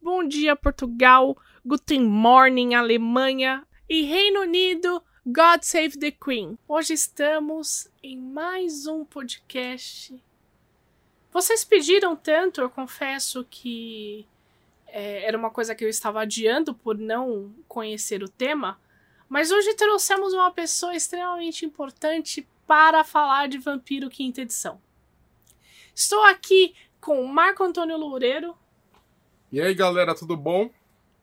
Bom dia, Portugal. Guten Morning, Alemanha. E Reino Unido, God Save the Queen. Hoje estamos em mais um podcast. Vocês pediram tanto, eu confesso que é, era uma coisa que eu estava adiando por não conhecer o tema. Mas hoje trouxemos uma pessoa extremamente importante para falar de Vampiro Quinta Edição. Estou aqui com Marco Antônio Loureiro. E aí, galera, tudo bom?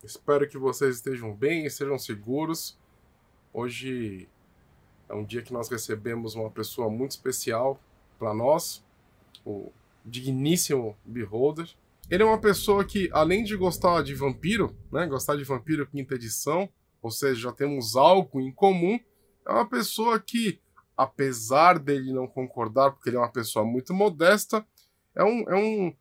Espero que vocês estejam bem e estejam seguros. Hoje é um dia que nós recebemos uma pessoa muito especial para nós, o digníssimo Beholder. Ele é uma pessoa que, além de gostar de vampiro, né, gostar de vampiro quinta edição, ou seja, já temos algo em comum, é uma pessoa que, apesar dele não concordar, porque ele é uma pessoa muito modesta, é, um, é um,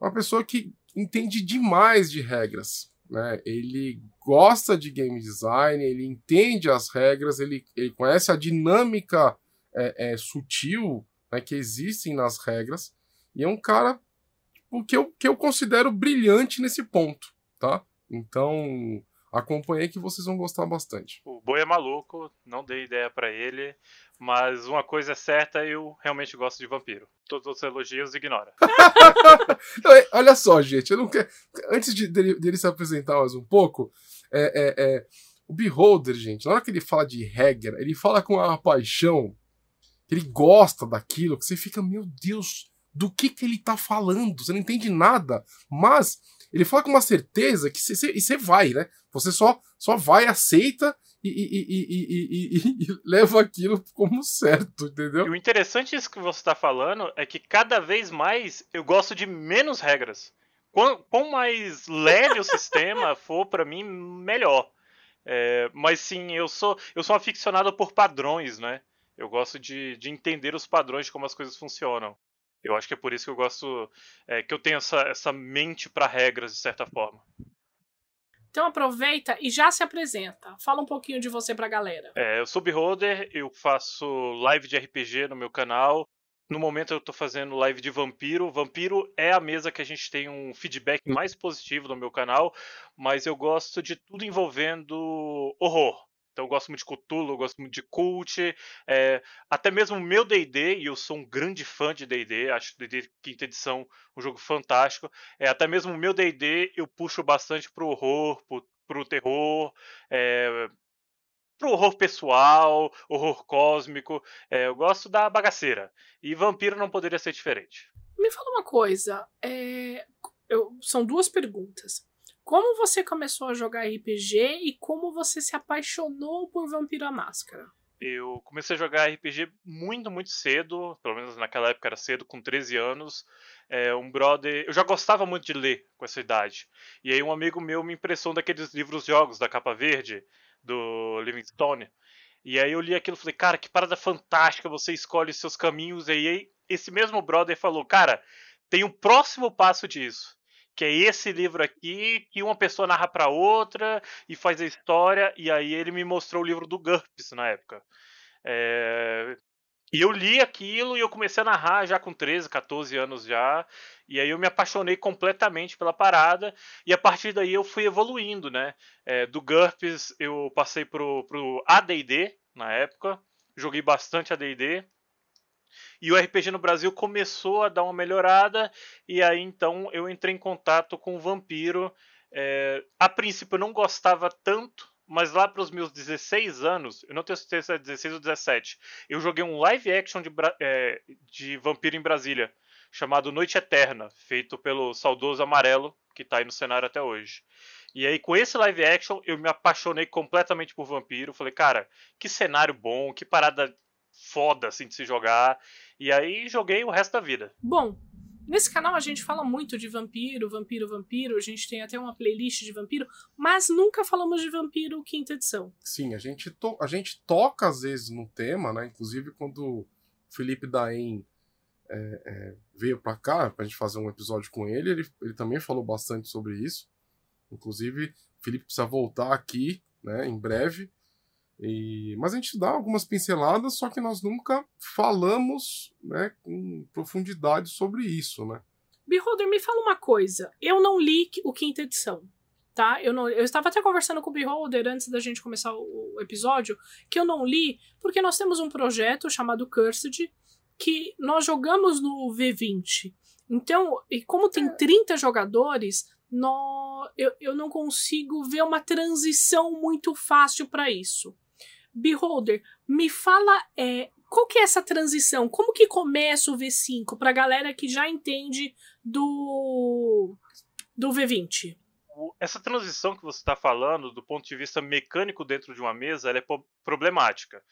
uma pessoa que entende demais de regras. Né? Ele gosta de game design, ele entende as regras, ele, ele conhece a dinâmica é, é, sutil né, que existem nas regras, e é um cara tipo, que, eu, que eu considero brilhante nesse ponto. tá? Então, acompanhei que vocês vão gostar bastante. O Boi é maluco, não dei ideia para ele, mas uma coisa é certa, eu realmente gosto de vampiro. Todos os elogios ignora. Olha só, gente, eu não quero. Antes de, dele, dele, se apresentar mais um pouco, é, é, é, o Beholder, gente, na hora que ele fala de regra, ele fala com uma paixão, ele gosta daquilo, que você fica, meu Deus, do que, que ele tá falando? Você não entende nada, mas ele fala com uma certeza que você vai, né? Você só, só vai, aceita e, e, e, leva aquilo como certo, entendeu? E o interessante disso que você está falando é que cada vez mais eu gosto de menos regras. Quanto mais leve o sistema for, para mim, melhor. É, mas sim, eu sou, eu sou aficionado por padrões, né? Eu gosto de, de entender os padrões de como as coisas funcionam. Eu acho que é por isso que eu gosto, é, que eu tenho essa, essa mente para regras, de certa forma. Então aproveita e já se apresenta. Fala um pouquinho de você pra galera. É, eu sou Beholder, eu faço live de RPG no meu canal. No momento eu tô fazendo live de Vampiro. Vampiro é a mesa que a gente tem um feedback mais positivo no meu canal, mas eu gosto de tudo envolvendo horror. Então eu gosto muito de Cthulhu, eu gosto muito de Cult, é, até mesmo o meu D&D, e eu sou um grande fã de D&D, acho D&D quinta edição um jogo fantástico, é, até mesmo o meu D&D eu puxo bastante pro horror, pro, pro terror, é, pro horror pessoal, horror cósmico, é, eu gosto da bagaceira, e Vampiro não poderia ser diferente. Me fala uma coisa, eu, são duas perguntas. Como você começou a jogar RPG e como você se apaixonou por Vampiro à Máscara? Eu comecei a jogar RPG muito, muito cedo, pelo menos naquela época era cedo, com 13 anos. É, um brother. Eu já gostava muito de ler com essa idade. E aí um amigo meu me impressou daqueles livros jogos da capa verde, do Livingstone. E aí eu li aquilo e falei, cara, que parada fantástica, você escolhe seus caminhos. E aí esse mesmo brother falou, cara, tem um próximo passo disso que é esse livro aqui, que uma pessoa narra para outra e faz a história, e aí ele me mostrou o livro do GURPS na época. É... E eu li aquilo e eu comecei a narrar já com 13, 14 anos já, e aí eu me apaixonei completamente pela parada, e a partir daí eu fui evoluindo, né? É, do GURPS eu passei pro, pro AD&D na época, joguei bastante AD&D, e o RPG no Brasil começou a dar uma melhorada, e aí então eu entrei em contato com o Vampiro. É, a princípio eu não gostava tanto, mas lá para os meus 16 anos, eu não tenho certeza se é 16 ou 17, eu joguei um live action de, é, de Vampiro em Brasília, chamado Noite Eterna, feito pelo saudoso Amarelo, que está aí no cenário até hoje. E aí, com esse live action, eu me apaixonei completamente por Vampiro. Falei, cara, que cenário bom, que parada foda assim de se jogar. E aí joguei o resto da vida. Bom, Nesse canal a gente fala muito de vampiro, vampiro, vampiro. A gente tem até uma playlist de vampiro, mas nunca falamos de vampiro quinta edição. Sim, a gente, to a gente toca às vezes no tema, né? Inclusive quando o Felipe Daen é, é, veio para cá pra gente fazer um episódio com ele, ele, ele também falou bastante sobre isso. Inclusive, o Felipe precisa voltar aqui, né, em breve. E, mas a gente dá algumas pinceladas, só que nós nunca falamos né, com profundidade sobre isso, né? Beholder, me fala uma coisa. Eu não li o quinta edição, tá? Eu, não, eu estava até conversando com o Beholder antes da gente começar o, o episódio, que eu não li porque nós temos um projeto chamado Cursed, que nós jogamos no V20. Então, e como tem 30 jogadores, no, eu, eu não consigo ver uma transição muito fácil para isso. Beholder, me fala é, qual que é essa transição? Como que começa o V5 para galera que já entende do do V20? Essa transição que você está falando, do ponto de vista mecânico dentro de uma mesa, ela é problemática.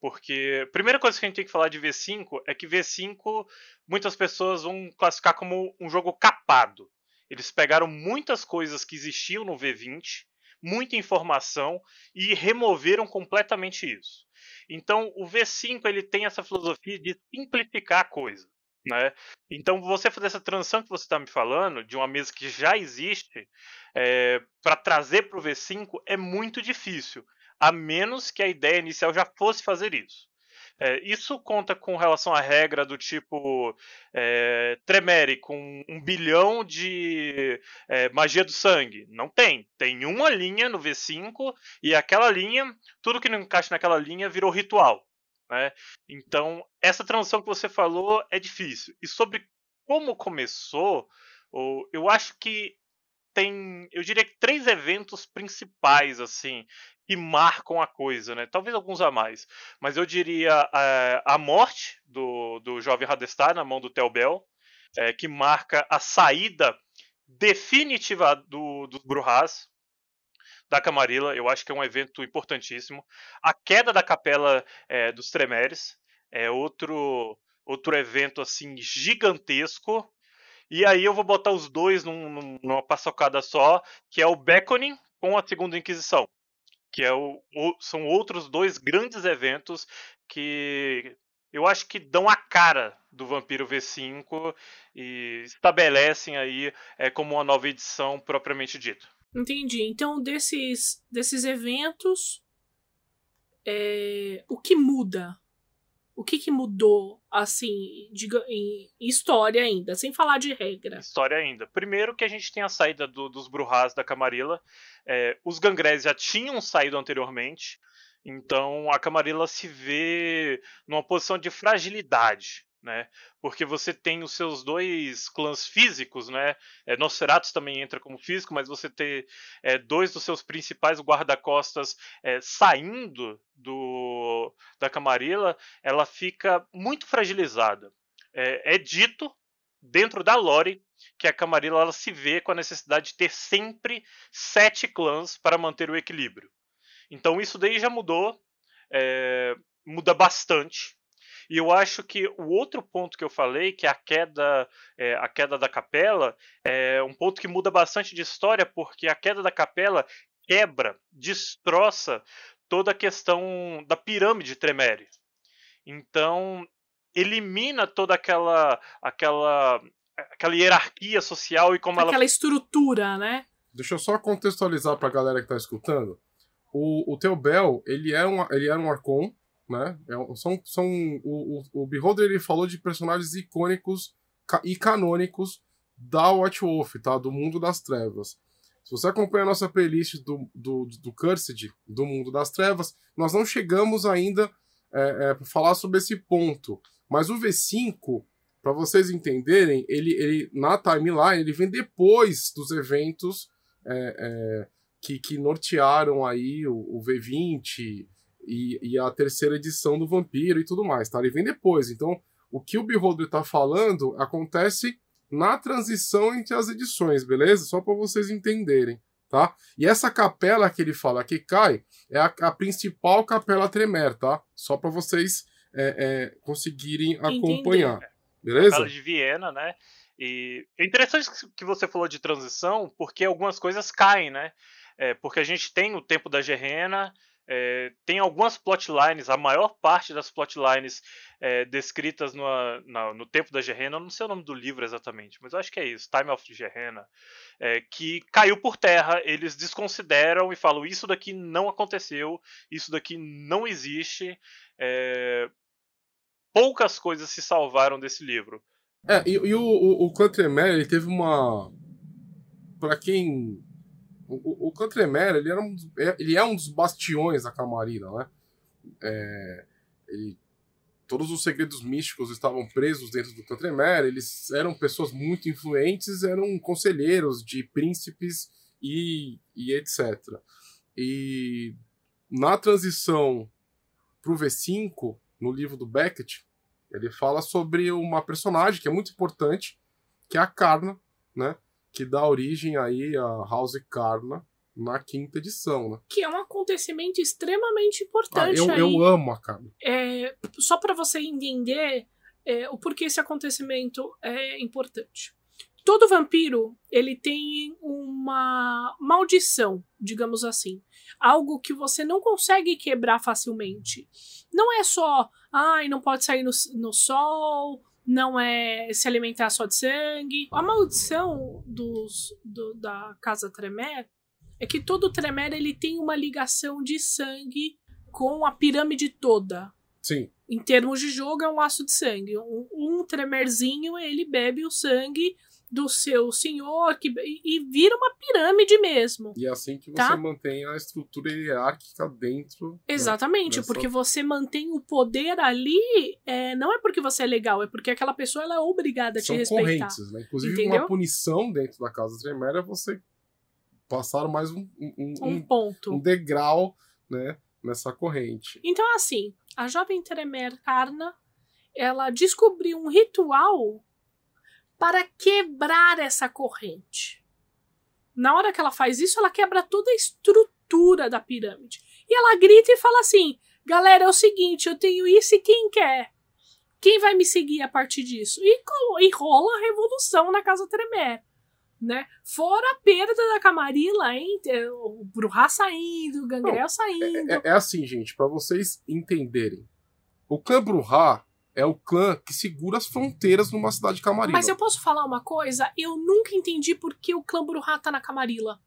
Porque a primeira coisa que a gente tem que falar de V5 é que V5 muitas pessoas vão classificar como um jogo capado. Eles pegaram muitas coisas que existiam no V20, muita informação e removeram completamente isso. Então, o V5 ele tem essa filosofia de simplificar a coisa. Né? Então, você fazer essa transição que você está me falando, de uma mesa que já existe, é, para trazer para o V5 é muito difícil, a menos que a ideia inicial já fosse fazer isso. É, isso conta com relação à regra do tipo é, Tremere com um bilhão de é, magia do sangue. Não tem. Tem uma linha no V5 e aquela linha, tudo que não encaixa naquela linha virou ritual. Né? Então, essa transição que você falou é difícil. E sobre como começou, eu acho que tem, eu diria que três eventos principais assim que marcam a coisa, né? Talvez alguns a mais, mas eu diria a, eh, a morte do, do jovem Radestar na mão do Telbel, é, que marca a saída definitiva do, dos Bruhas da Camarilla. Eu acho que é um evento importantíssimo. A queda da capela é, dos Tremeres é outro outro evento assim gigantesco e aí eu vou botar os dois num, numa paçocada só, que é o Beckoning com a Segunda Inquisição. Que é o, o, são outros dois grandes eventos que eu acho que dão a cara do Vampiro V5 e estabelecem aí é, como uma nova edição propriamente dita. Entendi. Então, desses, desses eventos, é, o que muda o que, que mudou, assim, de, em história ainda, sem falar de regra? História ainda. Primeiro que a gente tem a saída do, dos Bruhas da Camarilla. É, os Gangrés já tinham saído anteriormente. Então a Camarilla se vê numa posição de fragilidade né? Porque você tem os seus dois clãs físicos, né? É, Nosferatus também entra como físico, mas você tem é, dois dos seus principais guarda-costas é, saindo do da Camarilla, ela fica muito fragilizada. É, é, dito dentro da lore que a Camarilla ela se vê com a necessidade de ter sempre sete clãs para manter o equilíbrio. Então isso daí já mudou, é, muda bastante e eu acho que o outro ponto que eu falei, que é a queda, é, a queda da capela, é um ponto que muda bastante de história, porque a queda da capela quebra, destroça toda a questão da pirâmide Tremere. Então, elimina toda aquela aquela aquela hierarquia social e como aquela ela... estrutura, né? Deixa eu só contextualizar para a galera que está escutando. O, o Teobel, ele é um ele era um arcon, né? É, são, são, o, o, o Beholder ele falou de personagens icônicos e canônicos da White Wolf, tá? Do mundo das trevas. Se você acompanha a nossa playlist do, do, do Cursed, do mundo das trevas, nós não chegamos ainda é, é, para falar sobre esse ponto. Mas o V5, para vocês entenderem, ele, ele na timeline ele vem depois dos eventos é, é que, que nortearam aí o, o V20, e, e a terceira edição do Vampiro e tudo mais, tá? Ele vem depois. Então, o que o Beholder está falando acontece na transição entre as edições, beleza? Só para vocês entenderem, tá? E essa capela que ele fala que cai é a, a principal capela Tremer, tá? Só para vocês é, é, conseguirem acompanhar, beleza? Capela de Viena, né? E é interessante que você falou de transição, porque algumas coisas caem, né? É, porque a gente tem o tempo da Gerena, é, tem algumas plotlines, a maior parte das plotlines é, descritas no, na, no tempo da Gerena, não sei o nome do livro exatamente, mas eu acho que é isso, Time of Gerena, é, que caiu por terra, eles desconsideram e falam: isso daqui não aconteceu, isso daqui não existe. É, poucas coisas se salvaram desse livro. É, e, e o, o, o Tremere, ele teve uma. Pra quem o, o Cantremer, ele, era um, é, ele é um dos bastiões da Camarilla, né? É, ele, todos os segredos místicos estavam presos dentro do Cantremer, eles eram pessoas muito influentes, eram conselheiros de príncipes e, e etc. E na transição para o V5, no livro do Beckett, ele fala sobre uma personagem que é muito importante, que é a Karna, né? Que dá origem aí a House Karna na quinta edição, né? Que é um acontecimento extremamente importante. Ah, eu, aí. eu amo a Karna. É, só para você entender é, o porquê esse acontecimento é importante. Todo vampiro ele tem uma maldição, digamos assim, algo que você não consegue quebrar facilmente. Não é só, ai, não pode sair no, no sol, não é se alimentar só de sangue. A maldição dos, do, da Casa Tremer é que todo Tremer ele tem uma ligação de sangue com a pirâmide toda. Sim. Em termos de jogo, é um laço de sangue. Um, um Tremerzinho, ele bebe o sangue do seu senhor que, e, vira uma pirâmide mesmo. E é assim que tá? você mantém a estrutura hierárquica dentro. Exatamente, né, porque você mantém o poder ali, é, não é porque você é legal, é porque aquela pessoa ela é obrigada a São te respeitar. correntes, né? Inclusive, Entendeu? uma punição dentro da casa Tremere é você passar mais um, um, um, ponto. um degrau né, nessa corrente. Então, assim, a jovem Tremer Karna ela descobriu um ritual para quebrar essa corrente. Na hora que ela faz isso, ela quebra toda a estrutura da pirâmide. E ela grita e fala assim: galera, é o seguinte, eu tenho isso e quem quer? Quem vai me seguir a partir disso? E, e rola a revolução na Casa Tremer. Né? Fora a perda da Camarilla, hein? o Bruhá saindo, o Gangrel Não, saindo. É, é, é, assim, gente, para vocês entenderem. O clã Bruhá é o clã que segura as fronteiras numa cidade camarilla. Mas eu posso falar uma coisa? Eu nunca entendi por que o clã Bruhá tá na Camarilla.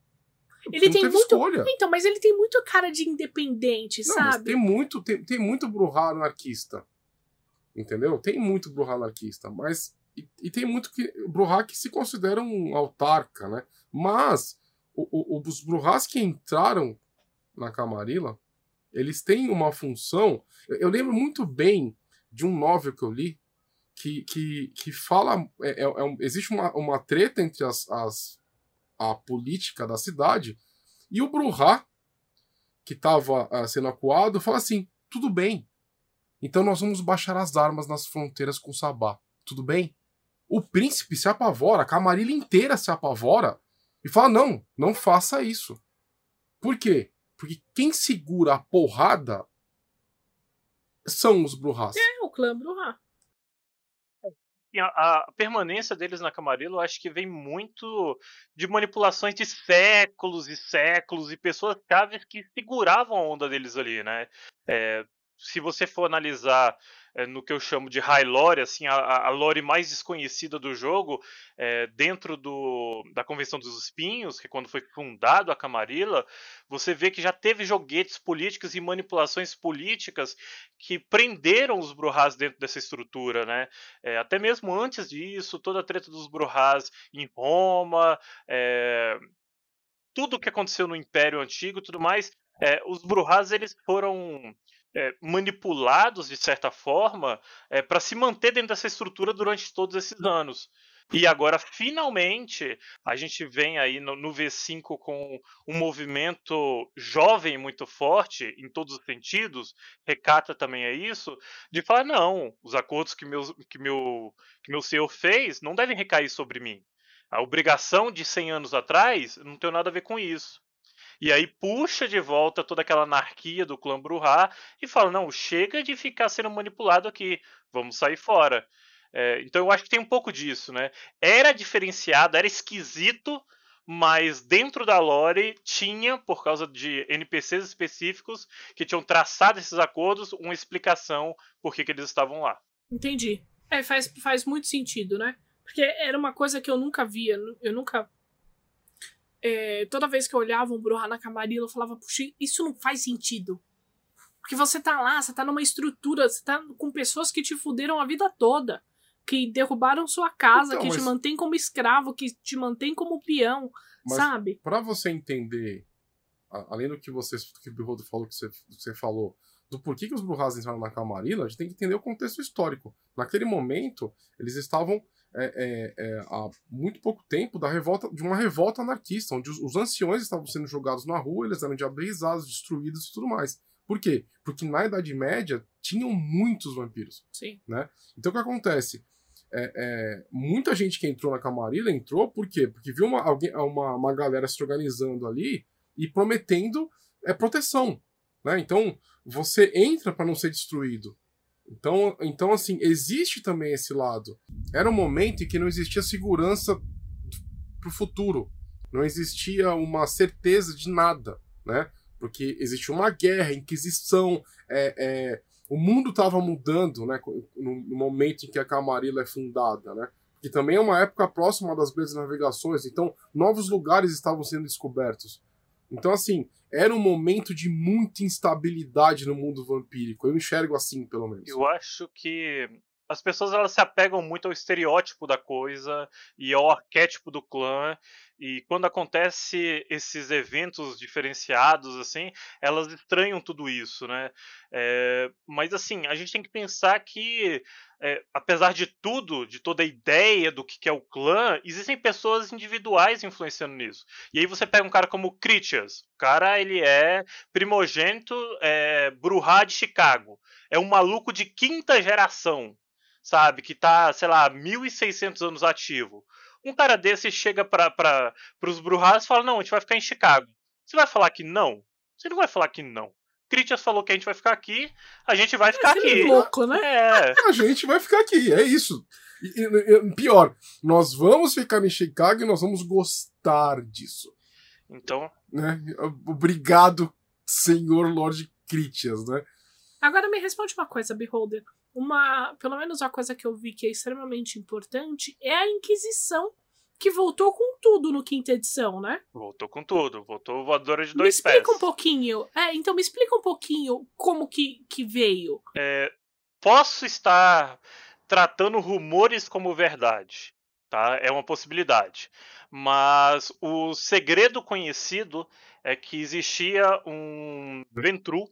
Ele tem muito. Escolha. Então, mas ele tem muito cara de independente, não, sabe? tem muito, tem, tem muito Bruhá anarquista. Entendeu? Tem muito Bruhá anarquista, mas. E, e tem muito que, Bruhá que se considera um autarca, né? Mas o, o, os Bruhás que entraram na Camarilla, eles têm uma função. Eu, eu lembro muito bem de um novel que eu li que, que, que fala. É, é, é existe uma, uma treta entre as, as, a política da cidade e o Bruhá, que estava uh, sendo acuado, fala assim: tudo bem. Então nós vamos baixar as armas nas fronteiras com Sabá. Tudo bem? O príncipe se apavora, a camarilha inteira se apavora e fala: não, não faça isso. Por quê? Porque quem segura a porrada são os Bruhás. É, clã Bruhá. A, permanência deles na Camarilla, eu acho que vem muito de manipulações de séculos e séculos e pessoas chaves que seguravam a onda deles ali, né? É, se você for analisar é, no que eu chamo de high lore, assim, a, a lore mais desconhecida do jogo, é, dentro do, da Convenção dos Espinhos, que é quando foi fundado a Camarilla, você vê que já teve joguetes políticos e manipulações políticas que prenderam os Bruhás dentro dessa estrutura, né? É, até mesmo antes disso, toda a treta dos Bruhás em Roma, tudo o que aconteceu no Império Antigo, tudo mais, os Bruhás eles foram é, manipulados de certa forma é, para se manter dentro dessa estrutura durante todos esses anos. E agora, finalmente, a gente vem aí no, no, V5 com um movimento jovem muito forte, em todos os sentidos, recata também é isso, de falar, não, os acordos que, meu que, meu, que meu senhor fez não devem recair sobre mim. A obrigação de 100 anos atrás não tem nada a ver com isso. E aí puxa de volta toda aquela anarquia do clã Bruhá e fala: não, chega de ficar sendo manipulado aqui, vamos sair fora. É, então eu acho que tem um pouco disso, né? Era diferenciado, era esquisito, mas dentro da lore tinha, por causa de NPCs específicos que tinham traçado esses acordos, uma explicação por que, que eles estavam lá. Entendi. É, faz, faz muito sentido, né? Porque era uma coisa que eu nunca via, eu nunca. É, toda vez que eu olhava um Bruhá na Camarilla, eu falava, puxa, isso não faz sentido. Porque você tá lá, você tá numa estrutura, você tá com pessoas que te fuderam a vida toda que derrubaram sua casa, então, que mas... te mantém como escravo, que te mantém como peão, mas sabe? Para você entender, além do que você que o Birrodo falou, que você, você falou, do porquê que os Bruhas entraram na Camarilla, a gente tem que entender o contexto histórico. Naquele momento, eles estavam é, é, é, há muito pouco tempo da revolta, de uma revolta anarquista, onde os, os anciões estavam sendo jogados na rua, eles eram diabolizados, destruídos e tudo mais. Por quê? Porque na Idade Média tinham muitos vampiros. Sim. Né? Então o que acontece? É, é, muita gente que entrou na Camarilla entrou por quê? Porque viu uma, alguém, uma, uma galera se organizando ali e prometendo é, proteção. Né? Então, você entra para não ser destruído. Então, então, assim, existe também esse lado. Era um momento em que não existia segurança para o futuro. Não existia uma certeza de nada, né? Porque existia uma guerra, inquisição, é, é, o mundo estava mudando, né, no, momento em que a Camarilla é fundada, né? Que também é uma época próxima das grandes navegações, então novos lugares estavam sendo descobertos. Então, assim, era um momento de muita instabilidade no mundo vampírico. Eu enxergo assim, pelo menos. Eu acho que as pessoas elas se apegam muito ao estereótipo da coisa e ao arquétipo do clã e quando acontece esses eventos diferenciados assim elas estranham tudo isso né é, mas assim a gente tem que pensar que é, apesar de tudo de toda a ideia do que é o clã existem pessoas individuais influenciando nisso e aí você pega um cara como Critias o cara ele é primogênito é, Bruhá de Chicago é um maluco de quinta geração sabe? Que tá, sei lá, 1.600 anos ativo. Um cara desse chega para os Bruhas e fala: Não, a gente vai ficar em Chicago. Você vai falar que não? Você não vai falar que não. Critias falou que a gente vai ficar aqui, a gente vai ficar aqui. É louco, né? É. A gente vai ficar aqui, é isso. E, e, pior, nós vamos ficar em Chicago e nós vamos gostar disso. Então. Né? Obrigado, senhor Lord Critias, né? Agora me responde uma coisa, Beholder uma, pelo menos uma coisa que eu vi que é extremamente importante é a Inquisição, que voltou com tudo no quinta edição, né? Voltou com tudo, voltou voadora de dois pés. Me explica pés. um pouquinho. É, então me explica um pouquinho como que, que veio. É, posso estar tratando rumores como verdade, tá? É uma possibilidade. Mas o segredo conhecido é que existia um Ventru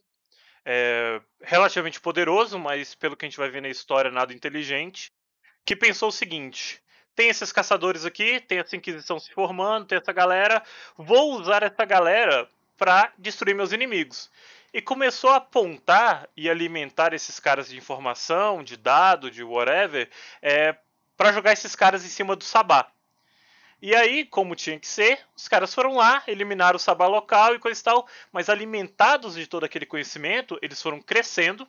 é, relativamente poderoso, mas pelo que a gente vai ver na história, nada inteligente, que pensou o seguinte: tem esses caçadores aqui, tem essa Inquisição se formando, tem essa galera, vou usar essa galera para destruir meus inimigos. E começou a apontar e alimentar esses caras de informação, de dado, de whatever, é, para jogar esses caras em cima do Sabá. E aí, como tinha que ser, os caras foram lá, eliminaram o sabá local e coisa e tal, mas alimentados de todo aquele conhecimento, eles foram crescendo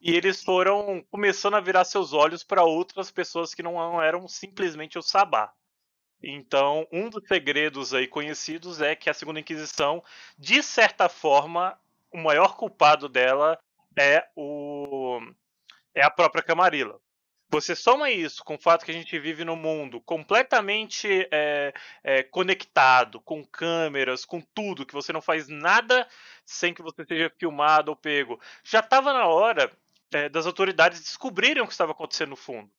e eles foram começando a virar seus olhos para outras pessoas que não eram simplesmente o sabá. Então, um dos segredos aí conhecidos é que a Segunda Inquisição, de certa forma, o maior culpado dela é o é a própria Camarilla. Você soma isso com o fato que a gente vive num mundo completamente é, é, conectado, com câmeras, com tudo, que você não faz nada sem que você seja filmado ou pego. Já estava na hora é, das autoridades descobrirem o que estava acontecendo no fundo.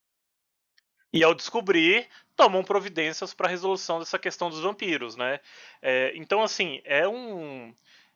E ao descobrir, tomam providências para a resolução dessa questão dos vampiros, né? É, então, assim, é um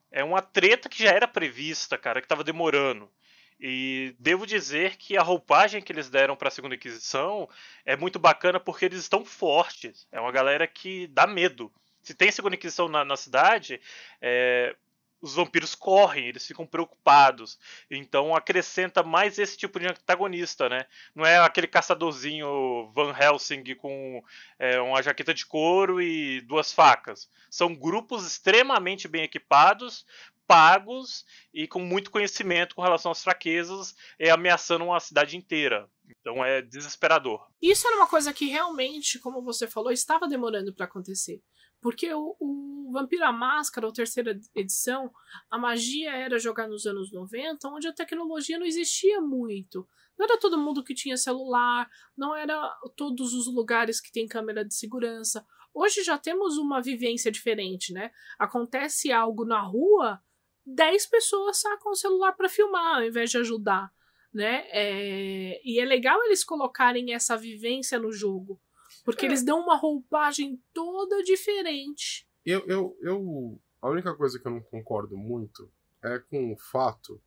é uma treta que já era prevista, cara, que estava demorando. E devo dizer que a roupagem que eles deram para a Segunda Inquisição é muito bacana porque eles estão fortes. É uma galera que dá medo. Se tem Segunda Inquisição na, na cidade, é, os vampiros correm, eles ficam preocupados. Então acrescenta mais esse tipo de antagonista, né? Não é aquele caçadorzinho Van Helsing com é, uma jaqueta de couro e duas facas. São grupos extremamente bem equipados pagos e com muito conhecimento com relação às fraquezas, é, ameaçando uma cidade inteira. Então é desesperador. Isso era uma coisa que realmente, como você falou, estava demorando para acontecer. Porque o, o Vampiro à Máscara, ou terceira edição, a magia era jogar nos anos 90, onde a tecnologia não existia muito. Não era todo mundo que tinha celular, não era todos os lugares que tem câmera de segurança. Hoje já temos uma vivência diferente, né? Acontece algo na rua, 10 pessoas sacam o celular para filmar, ao invés de ajudar, né? É... E é legal eles colocarem essa vivência no jogo, porque é. eles dão uma roupagem toda diferente. Eu, eu, eu, a única coisa que eu não concordo muito é com o fato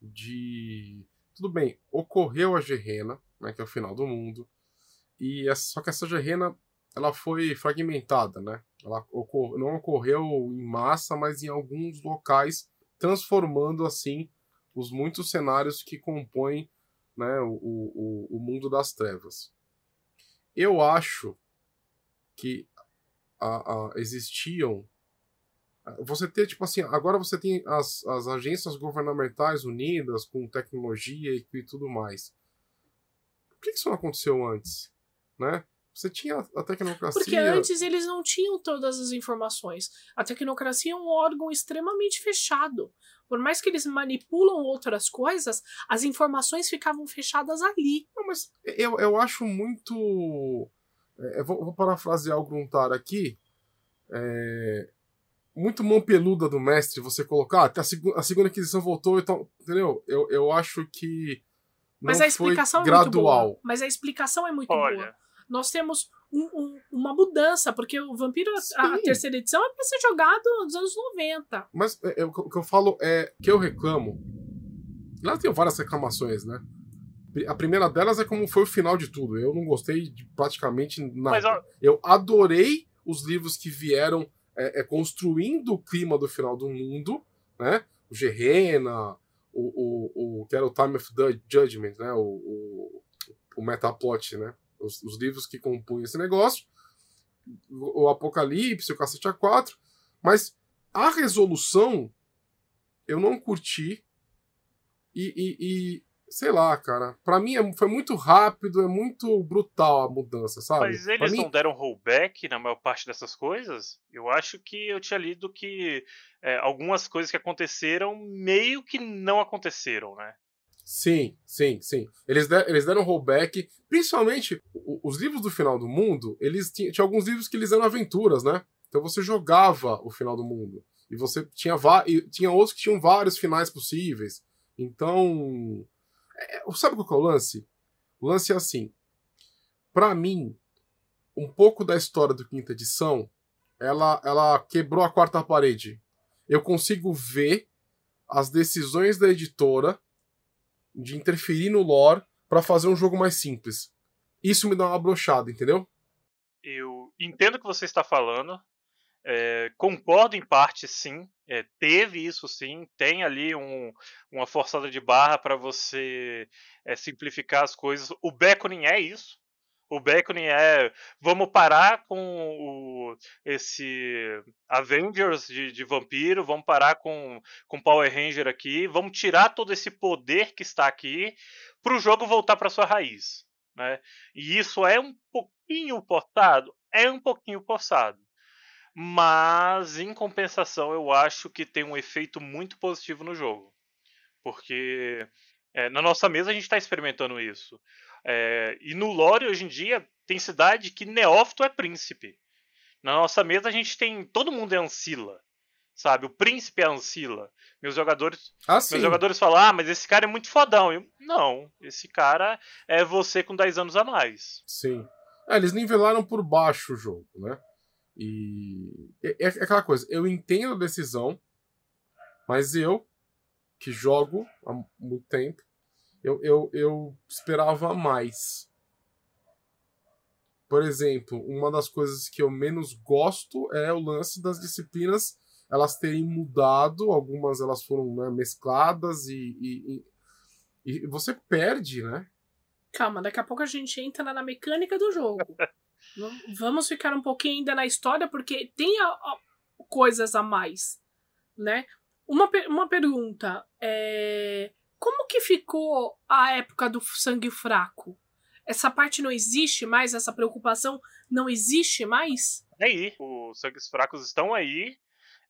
de tudo bem, ocorreu a Gerena, né, que é o final do mundo, e essa, só que essa Gerena ela foi fragmentada, né? Ela ocor não ocorreu em massa, mas em alguns locais, transformando assim os muitos cenários que compõem né, o, o, o mundo das trevas. Eu acho que a, a, existiam. Você ter, tipo assim, agora você tem as, as agências governamentais unidas com tecnologia e, e tudo mais. Por que isso não aconteceu antes? Né? Você tinha a tecnocracia. Porque antes eles não tinham todas as informações. A tecnocracia é um órgão extremamente fechado. Por mais que eles manipulam outras coisas, as informações ficavam fechadas ali. Não, mas eu, eu acho muito. É, eu vou, vou parafrasear o Gruntar aqui. É, muito mão peluda do mestre você colocar. Ah, a, seg a segunda aquisição voltou, então. Entendeu? Eu, eu acho que. Mas a explicação é gradual. muito boa. Mas a explicação é muito Olha. boa nós temos um, um, uma mudança, porque o Vampiro, a, a, terceira edição, é para ser jogado nos anos 90. Mas é, é, o que eu falo é que eu reclamo. Lá tem várias reclamações, né? A primeira delas é como foi o final de tudo. Eu não gostei de praticamente nada. Mas, ó... Eu adorei os livros que vieram é, é, construindo o clima do final do mundo, né? O Gerena, o, o, o que era o Time of Judgment, né? O, o, o Metaplot, né? Os, os livros que compunham esse negócio, o, o Apocalipse, o Cacete A4, mas a resolução eu não curti e, e, e sei lá, cara, para mim é, foi muito rápido, é muito brutal a mudança, sabe? Mas eles mim... não deram rollback na maior parte dessas coisas? Eu acho que eu tinha lido que é, algumas coisas que aconteceram meio que não aconteceram, né? Sim, sim, sim. Eles, der, eles deram rollback, principalmente os livros do final do mundo, eles tinham, tinha alguns livros que eles eram aventuras, né? Então você jogava o final do mundo. E você tinha, e tinha outros que tinham vários finais possíveis. Então. É, é sabe qual é o lance? O lance é assim. para mim, um pouco da história do quinta edição, ela, ela quebrou a quarta parede. Eu consigo ver as decisões da editora de interferir no lore para fazer um jogo mais simples. Isso me dá uma brochada, entendeu? Eu entendo o que você está falando. É, concordo em parte, sim. É, teve isso, sim. Tem ali um, uma forçada de barra para você é, simplificar as coisas. O Beckoning é isso. O Beckoning é vamos parar com o, esse Avengers de, de, vampiro, vamos parar com, com Power Ranger aqui, vamos tirar todo esse poder que está aqui para o jogo voltar para sua raiz. Né? E isso é um pouquinho forçado? É um pouquinho forçado. Mas, em compensação, eu acho que tem um efeito muito positivo no jogo. Porque é, na nossa mesa a gente está experimentando isso. É, e no lore, hoje em dia, tem cidade que Neófito é príncipe. Na nossa mesa a gente tem. Todo mundo é Ancila. Sabe? O príncipe é Ancila. Meus jogadores. Ah, meus jogadores falam, ah, mas esse cara é muito fodão. Eu, não, esse cara é você com 10 anos a mais. Sim. É, eles nivelaram por baixo o jogo, né? E. É, é aquela coisa, eu entendo a decisão, mas eu, que jogo há muito tempo, eu, eu, eu esperava mais. Por exemplo, uma das coisas que eu menos gosto é o lance das disciplinas elas terem mudado, algumas elas foram né, mescladas e, e, e, e, você perde, né? Calma, daqui a pouco a gente entra na mecânica do jogo. Vamos ficar um pouquinho ainda na história, porque tem a, a, coisas a mais, né? Uma, uma pergunta. É... Como que ficou a época do sangue fraco? Essa parte não existe mais? Essa preocupação não existe mais? É aí. Os sangues fracos estão aí.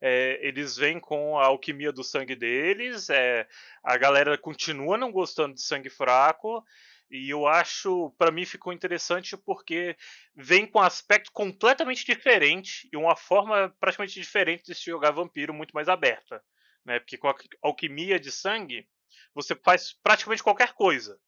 É, eles vêm com a alquimia do sangue deles. É, a galera continua não gostando de sangue fraco. E eu acho, para mim, ficou interessante porque vem com um aspecto completamente diferente e uma forma praticamente diferente de se jogar vampiro, muito mais aberta. Né? Porque com a alquimia de sangue, você faz praticamente qualquer coisa.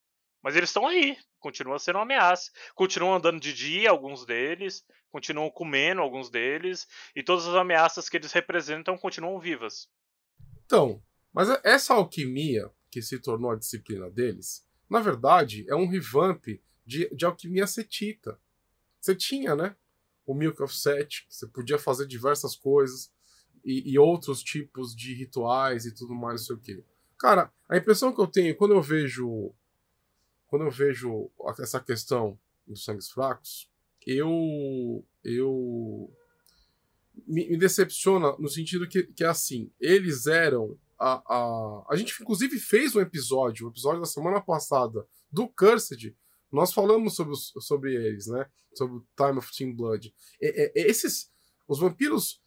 Mas eles estão aí, continuam sendo uma ameaça. Continuam andando de dia, alguns deles, continuam comendo, alguns deles, e todas as ameaças que eles representam continuam vivas. Então, mas essa alquimia que se tornou a disciplina deles, na verdade, é um revamp de, de alquimia cetita. Você tinha, né? O Milk of Set, você podia fazer diversas coisas, e, e outros tipos de rituais e tudo mais, não sei o quê. Cara, a impressão que eu tenho quando eu vejo quando eu vejo essa questão dos sangues fracos, eu eu me, me decepciona no sentido que, que é assim, eles eram a, a, a gente inclusive fez um episódio, um episódio da semana passada do Cursed, nós falamos sobre, os, sobre eles, né? Sobre o Time of Team Blood. E, e, esses, os vampiros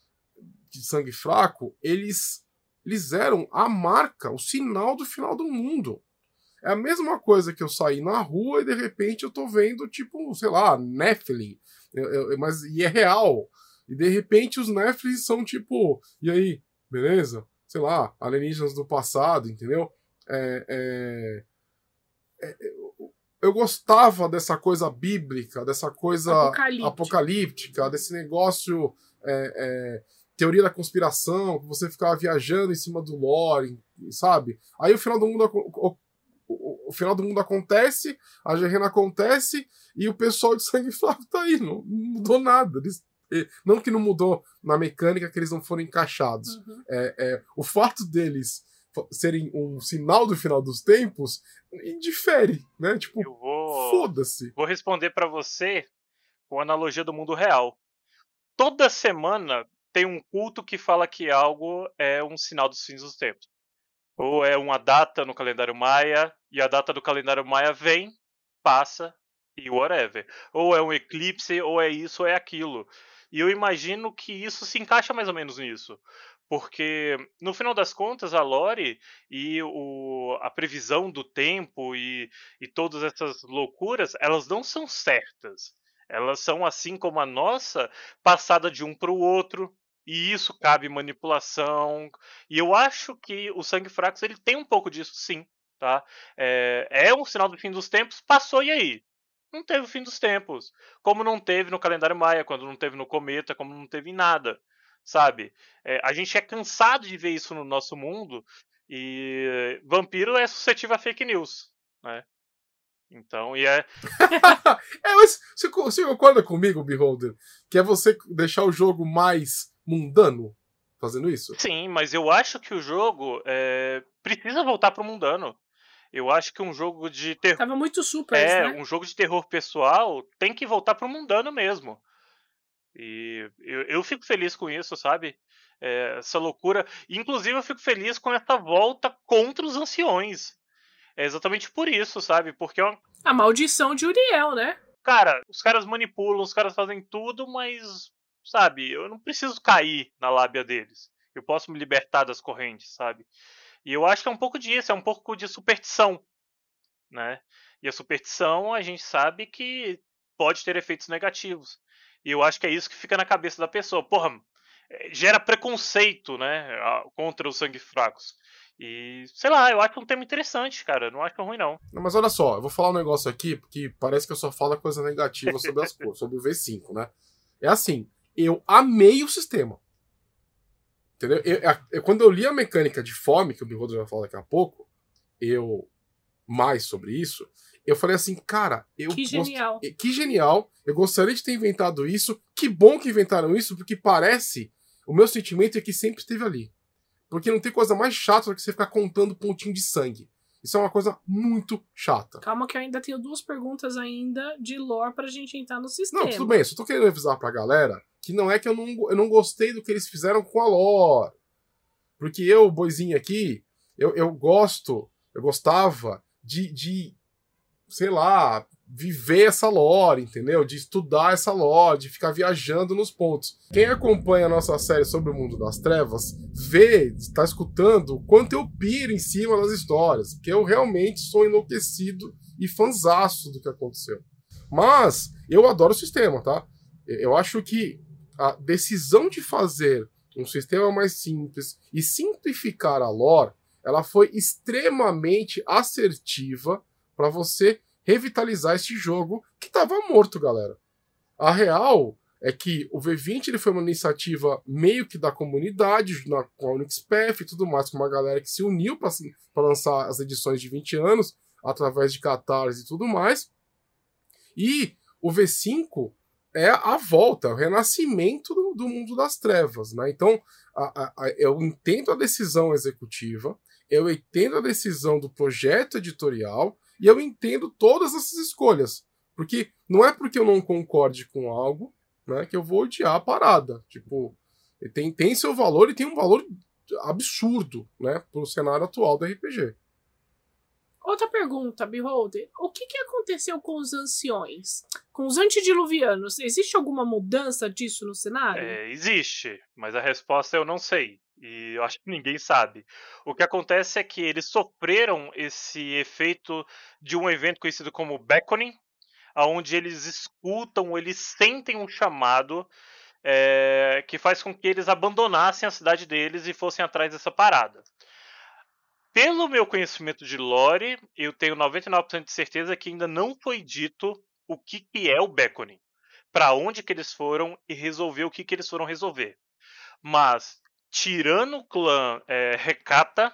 de sangue fraco, eles, eles eram a marca, o sinal do final do mundo. É a mesma coisa que eu sair na rua e de repente eu tô vendo, tipo, sei lá, Nephilim. Mas, e é real. E de repente os Nephilim são tipo, e aí, beleza? Sei lá, alienígenas do passado, entendeu? É, é, é, eu gostava dessa coisa bíblica, dessa coisa apocalíptica, apocalíptica desse negócio é, é, teoria da conspiração, que você ficava viajando em cima do lore, sabe? Aí o final do mundo o, o, o final do mundo acontece, a Gerena acontece e o pessoal de sangue fraco tá aí, não, não mudou nada. Eles, não que não mudou na mecânica que eles não foram encaixados. Uhum. É, é, o fato deles serem um sinal do final dos tempos indifere, né? Tipo, vou... foda-se. Vou responder para você com a analogia do mundo real. Toda semana tem um culto que fala que algo é um sinal dos fins dos tempos. Ou é uma data no calendário maia, e a data do calendário maia vem, passa e whatever. Ou é um eclipse, ou é isso, ou é aquilo. E eu imagino que isso se encaixa mais ou menos nisso. Porque, no final das contas, a Lore e o, a previsão do tempo e, e todas essas loucuras, elas não são certas. Elas são, assim como a nossa, passada de um para o outro, e isso cabe manipulação. E eu acho que o Sangue Fracos ele tem um pouco disso, sim. Tá? É, é um sinal do fim dos tempos, passou e aí? Não teve o fim dos tempos. Como não teve no calendário Maia, quando não teve no Cometa, como não teve em nada. Sabe? É, a gente é cansado de ver isso no nosso mundo. E vampiro é suscetível a fake news. Né? Então, e é. é mas você, você concorda comigo, Beholder? Que é você deixar o jogo mais mundano fazendo isso? Sim, mas eu acho que o jogo é, precisa voltar pro mundano. Eu acho que um jogo de terror. Tava muito super, É, né? um jogo de terror pessoal tem que voltar pro mundano mesmo. E eu, eu fico feliz com isso, sabe? É, essa loucura. Inclusive, eu fico feliz com essa volta contra os anciões. É exatamente por isso, sabe? Porque é uma... A maldição de Uriel, né? Cara, os caras manipulam, os caras fazem tudo, mas, sabe, eu não preciso cair na lábia deles. Eu posso me libertar das correntes, sabe? E eu acho que é um pouco disso, é um pouco de superstição, né? E a superstição, a gente sabe que pode ter efeitos negativos. E eu acho que é isso que fica na cabeça da pessoa. Porra, eh, gera preconceito, né, contra os sangue fracos. E, sei lá, eu acho um tema interessante, cara. Não acho ruim, não. não. Mas olha só, eu vou falar um negócio aqui, porque parece que eu só falo coisa negativa sobre as coisas, sobre o V5, né? É assim, eu amei o sistema. Entendeu? Eu, eu, quando eu li a mecânica de fome, que o Bigodo vai falar daqui a pouco, eu. Mais sobre isso, eu falei assim, cara, eu. Que genial. Gost... Que genial. Eu gostaria de ter inventado isso. Que bom que inventaram isso, porque parece. O meu sentimento é que sempre esteve ali. Porque não tem coisa mais chata do que você ficar contando pontinho de sangue. Isso é uma coisa muito chata. Calma que eu ainda tenho duas perguntas ainda de lore pra gente entrar no sistema. Não, tudo bem. Só tô querendo avisar pra galera que não é que eu não, eu não gostei do que eles fizeram com a lore. Porque eu, boizinho aqui, eu, eu gosto, eu gostava de, de, sei lá, viver essa lore, entendeu? De estudar essa lore, de ficar viajando nos pontos. Quem acompanha a nossa série sobre o mundo das trevas, vê, está escutando o quanto eu piro em cima das histórias, porque eu realmente sou enlouquecido e fanzaço do que aconteceu. Mas eu adoro o sistema, tá? Eu acho que a decisão de fazer um sistema mais simples e simplificar a lore, ela foi extremamente assertiva para você revitalizar este jogo que estava morto, galera. A real é que o V20 ele foi uma iniciativa meio que da comunidade, na, com a UnixPath e tudo mais, com uma galera que se uniu para lançar as edições de 20 anos, através de Catarse e tudo mais. E o V5 é a volta, é o renascimento do, do mundo das trevas. Né? Então, a, a, eu entendo a decisão executiva, eu entendo a decisão do projeto editorial, e eu entendo todas essas escolhas. Porque não é porque eu não concorde com algo né, que eu vou odiar a parada. Tipo, tem, tem seu valor e tem um valor absurdo né, para o cenário atual do RPG. Outra pergunta, Beholder. O que, que aconteceu com os anciões? Com os antediluvianos? Existe alguma mudança disso no cenário? É, existe, mas a resposta eu não sei. E eu acho que ninguém sabe. O que acontece é que eles sofreram esse efeito de um evento conhecido como beckoning, onde eles escutam, eles sentem um chamado é, que faz com que eles abandonassem a cidade deles e fossem atrás dessa parada. Pelo meu conhecimento de lore, eu tenho 99% de certeza que ainda não foi dito o que, que é o beckoning, para onde que eles foram e resolver o que, que eles foram resolver. Mas tirando o clã é, Recata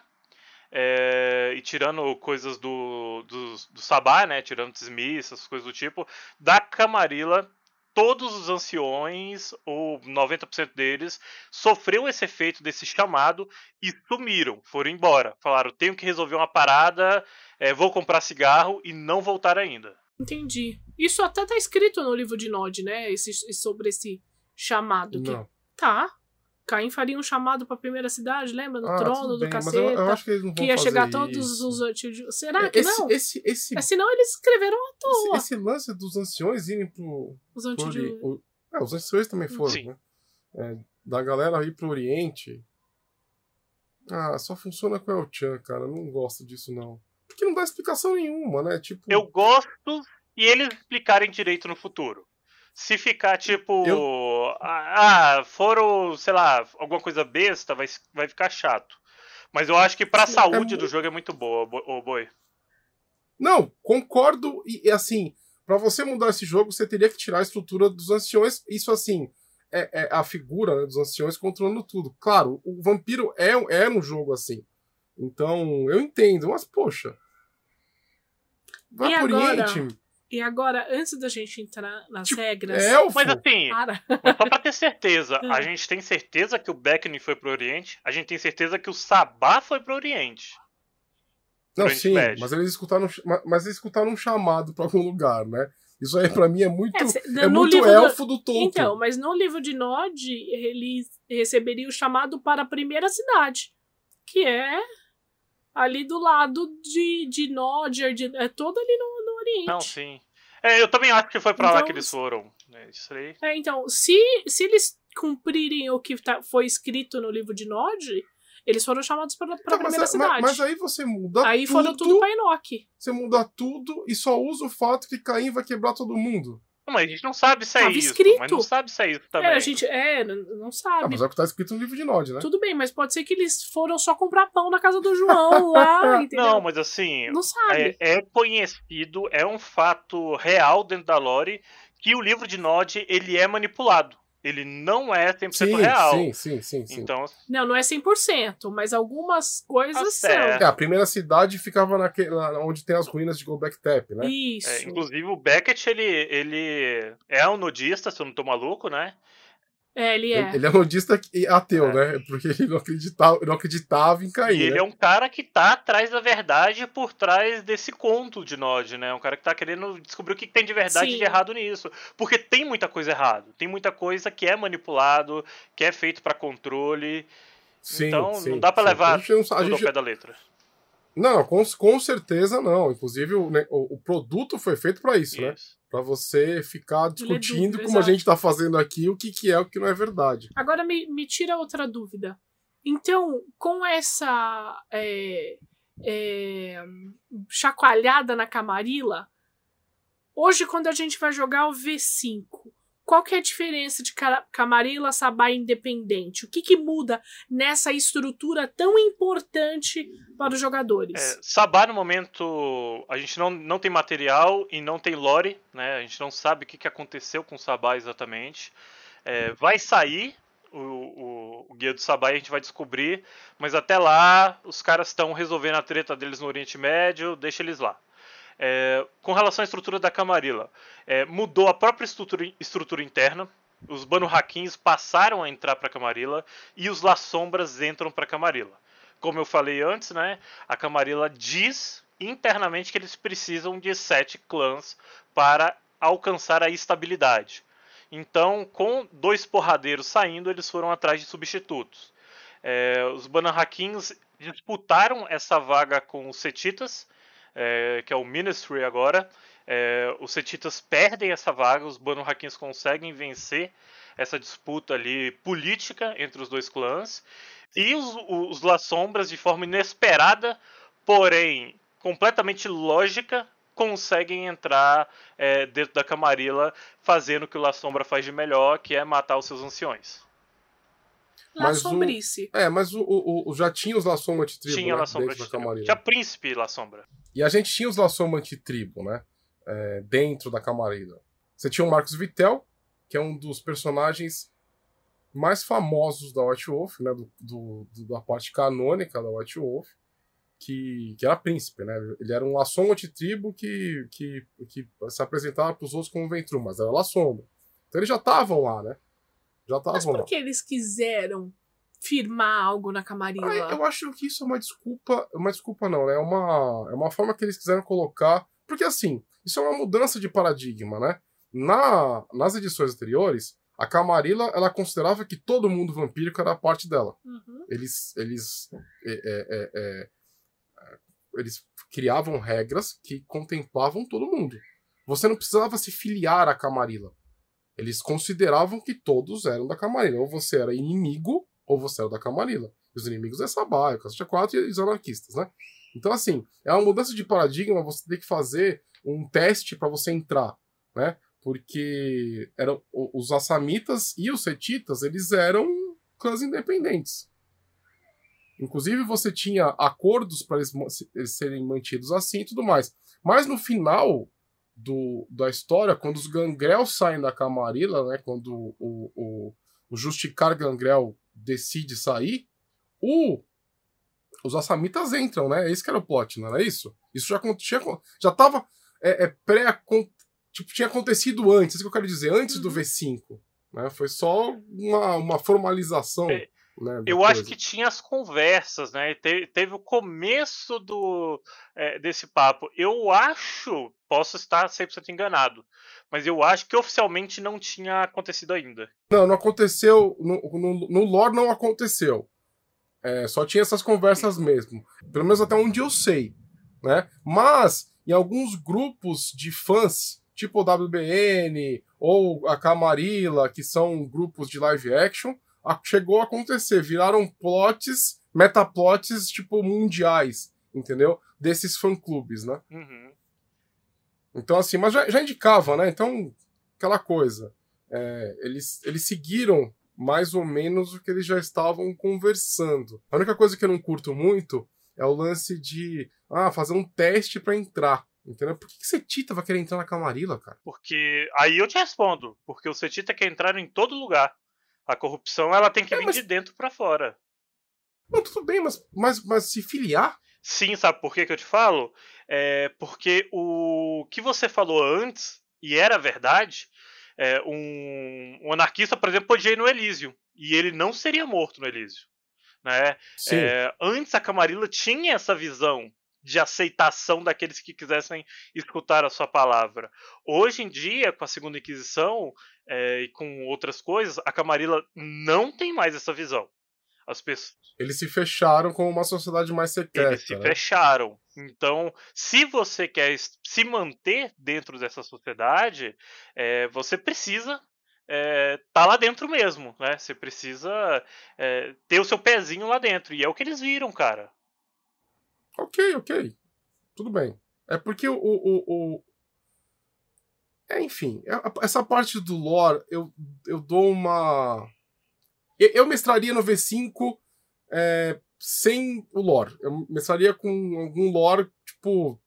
é, e tirando coisas do, do, do Sabá, né? Tirando Tismi, essas coisas do tipo, da Camarilla, todos os anciões, ou 90% deles, sofreu esse efeito desse chamado e sumiram, foram embora. Falaram, tenho que resolver uma parada, é, vou comprar cigarro e não voltar ainda. Entendi. Isso até tá escrito no livro de Nod, né? Esse, sobre esse chamado. Não. Que... Tá. Caim faria um chamado para a primeira cidade, lembra? No Ah, trono do caceta. eu, eu acho que eles não vão que ia fazer chegar todos isso. os antigos. Será que esse, não? Esse, esse, Mas senão eles escreveram à toa. esse, esse lance dos anciões irem pro, os antigos. o- é, os anciões também foram, Sim. né? É, da galera ir pro Oriente. Ah, só funciona com o El Chan, cara. Eu não gosto disso, não. Porque não dá explicação nenhuma, né? Tipo. Eu gosto e eles explicarem direito no futuro. Se ficar tipo. Ah, foram, sei lá, alguma coisa besta, vai, vai ficar chato. Mas eu acho que pra Sim, é saúde mu- do jogo é muito boa, bo- ô boi. Não, concordo. E, assim, pra você mudar esse jogo, você teria que tirar a estrutura dos anciões. Isso, assim, é, é a figura né, dos anciões controlando tudo. Claro, o Vampiro é, é um jogo assim. Então, eu entendo, mas, poxa. Vai E pro agora? Oriente. E agora, antes da gente entrar nas Tipo, regras. É elfo. Mas assim, Para. mas só pra ter certeza, a gente tem certeza que o Beckoning foi pro Oriente, a gente tem certeza que o Sabá foi pro Oriente. Não, sim, Médio. mas eles escutaram, ma- mas eles escutaram um chamado pra algum lugar, né? Isso aí pra mim é muito, É, é muito livro do- elfo do, Tolkien. Então, mas no livro de Nod, ele receberia o chamado para a primeira cidade, que é ali do lado de, de Nod, é todo ali no, Oriente. Não, sim. É, eu também acho que foi pra lá Então, que eles foram. né, Isso aí. É, então, se, se eles cumprirem o que tá- foi escrito no livro de Nod, eles foram chamados para a Tá, mas, primeira mas- cidade. mas aí você muda Aí tudo, foram tudo pra Enoch. você muda tudo e só usa o fato que Caim vai quebrar todo mundo. Não, mas a gente não sabe se é Tava isso. escrito. Mas não sabe se é isso também. É, a gente é, não Ah, sabe. mas é o que tá escrito no livro de Nod, né? Tudo bem, mas pode ser que eles foram só comprar pão na casa do João lá, entendeu? Não, mas assim, Não sabe. é, é conhecido, é um fato real dentro da lore que o livro de Nod ele é manipulado. Ele não é 100% Sim, real. sim, sim, sim, sim. Então, Não, não é 100%, mas algumas coisas são. É, a primeira cidade ficava naquele, lá onde tem as ruínas de Gobek Tepe, né? Isso. é, inclusive o Beckett, ele, ele é um nudista, se eu não tô maluco, né? É, ele é. Ele, é nudista e ateu, É. né? Porque ele não acreditava, não acreditava em Caim, E ele né? é um cara que tá atrás da verdade por trás desse conto de Nod, né? Um cara que tá querendo descobrir o que tem de verdade Sim. e de errado nisso. Porque tem muita coisa errada. Tem muita coisa que é manipulado, que é feito pra controle. Sim, então sim, não dá pra sim. levar A gente não, a tudo ao gente- pé da letra. não com, com certeza não. Inclusive, o, né, o, o produto foi feito pra isso, né? Pra você ficar discutindo, dúvida, como a exato. gente tá fazendo aqui, o que, que é o que não é verdade. Agora me, me tira outra dúvida. Então, com essa é, é, chacoalhada na Camarilla, hoje quando a gente vai jogar o V5, qual que é a diferença de Ca- Camarilla, Sabá Independente? O que, que muda nessa estrutura tão importante para os jogadores? É, Sabá, no momento, a gente não, não tem material e não tem lore, né? A gente não sabe o que, que aconteceu com o Sabá exatamente. É, vai sair o, o, o Guia do Sabá e a gente vai descobrir, mas até lá os caras estão resolvendo a treta deles no Oriente Médio, deixa eles lá. É, com relação à estrutura da Camarilla, é, mudou a própria estrutura, estrutura interna. Os Banu Hakins passaram a entrar para a Camarilla e os La Sombras entram para a Camarilla. Como eu falei antes, né, a Camarilla diz internamente que eles precisam de sete clãs para alcançar a estabilidade. Então, com dois porradeiros saindo, eles foram atrás de substitutos. É, os Banu Hakins disputaram essa vaga com os Setitas, é, que é o Ministry agora. É, os Setitas perdem essa vaga, os Banu Hakins conseguem vencer essa disputa ali política entre os dois clãs. E os, os La Sombras, de forma inesperada, porém completamente lógica, conseguem entrar é, dentro da Camarilla, fazendo o que o La Sombra faz de melhor, que é matar os seus anciões. La mas o- Sombrice. É, mas o, o, o- já tinha os La Sombra antitribo Tinha né, La Sombra dentro da de Camarilla. Tinha Príncipe La Sombra. E a gente tinha os La Sombra antitribo, né? é, dentro da Camarilla. Você tinha o Marcos Vitel, que é um dos personagens mais famosos da White Wolf, né? Do, do- do- da parte canônica da White Wolf, que, que era príncipe, né? Ele era um La Sombra antitribo que, que, que se apresentava para os outros como Ventru, mas era La Sombra. Então eles já estavam lá, né? Já Mas estavam lá. por que eles quiseram firmar algo na Ah, Camarilla? eu acho que isso é uma desculpa. Uma desculpa não, né? É uma, é uma forma que eles quiseram colocar. Porque assim, isso é uma mudança de paradigma, né? Na, nas edições anteriores, a Camarilla ela considerava que todo mundo vampírico era parte dela. Uhum. Eles. Eles. é, é, é, é, eles criavam regras que contemplavam todo mundo. Você não precisava se filiar à Camarilla. Eles consideravam que todos eram da Camarilla. Ou você era inimigo, ou você era da Camarilla. E os inimigos é o Cacete 4 e os anarquistas, né? Então, assim, é uma mudança de paradigma você ter que fazer um teste para você entrar, né? Porque eram, os Assamitas e os Setitas, eles eram clãs independentes. Inclusive, você tinha acordos para eles, eles serem mantidos assim e tudo mais. Mas no final do, da história, quando os Gangrel saem da Camarilla, né? Quando o, o, o Justicar Gangrel decide sair, o, os Assamitas entram, né? Esse que era o plot, não era isso? Isso já tinha, já tava é, é, pré tipo, tinha acontecido antes, isso que eu quero dizer, antes do Uhum. V5. Né? Foi só uma, uma formalização. É, né, Eu acho coisa. que tinha as conversas, né? te- Teve o começo do é, desse papo. Eu acho, posso estar 100% enganado, mas eu acho que oficialmente não tinha acontecido ainda. Não, não aconteceu. No, no, no lore não aconteceu. É, só tinha essas conversas mesmo. Pelo menos até onde eu sei. Né? Mas, em alguns grupos de fãs, tipo o WBN ou a Camarilla, que são grupos de live action, chegou a acontecer. Viraram plots, metaplots, tipo, mundiais. Entendeu? Desses fã-clubes, né? Uhum. Então, assim, mas já, já indicava, né? Então, aquela coisa. é, eles, eles seguiram mais ou menos o que eles já estavam conversando. A única coisa que eu não curto muito é o lance de ah, fazer um teste pra entrar. Entendeu? Por que, que Setita vai querer entrar na Camarilla, cara? Porque aí eu te respondo, porque o Setita quer entrar em todo lugar. A corrupção ela tem que É, vir mas- de dentro pra fora. Não, tudo bem, mas, mas, mas se filiar. Sim, sabe por que, que eu te falo? É porque o que você falou antes, e era verdade, é, um, um anarquista, por exemplo, podia ir no Elísio. E ele não seria morto no Elísio. Né? É, antes a Camarilla tinha essa visão de aceitação daqueles que quisessem escutar a sua palavra. Hoje em dia, com a Segunda Inquisição é, e com outras coisas, a Camarilla não tem mais essa visão. As pessoas. Eles se fecharam como uma sociedade mais secreta. Eles se né? fecharam. Então, se você quer se manter dentro dessa sociedade, é, você precisa é, tá lá dentro mesmo, né? Você precisa é, ter o seu pezinho lá dentro. E é o que eles viram, cara. Ok, ok. Tudo bem. É porque o. o, o... É, enfim, é, essa parte do lore eu, eu dou uma. Eu mestraria no V5 é, sem o lore. Eu mestraria com algum lore, tipo,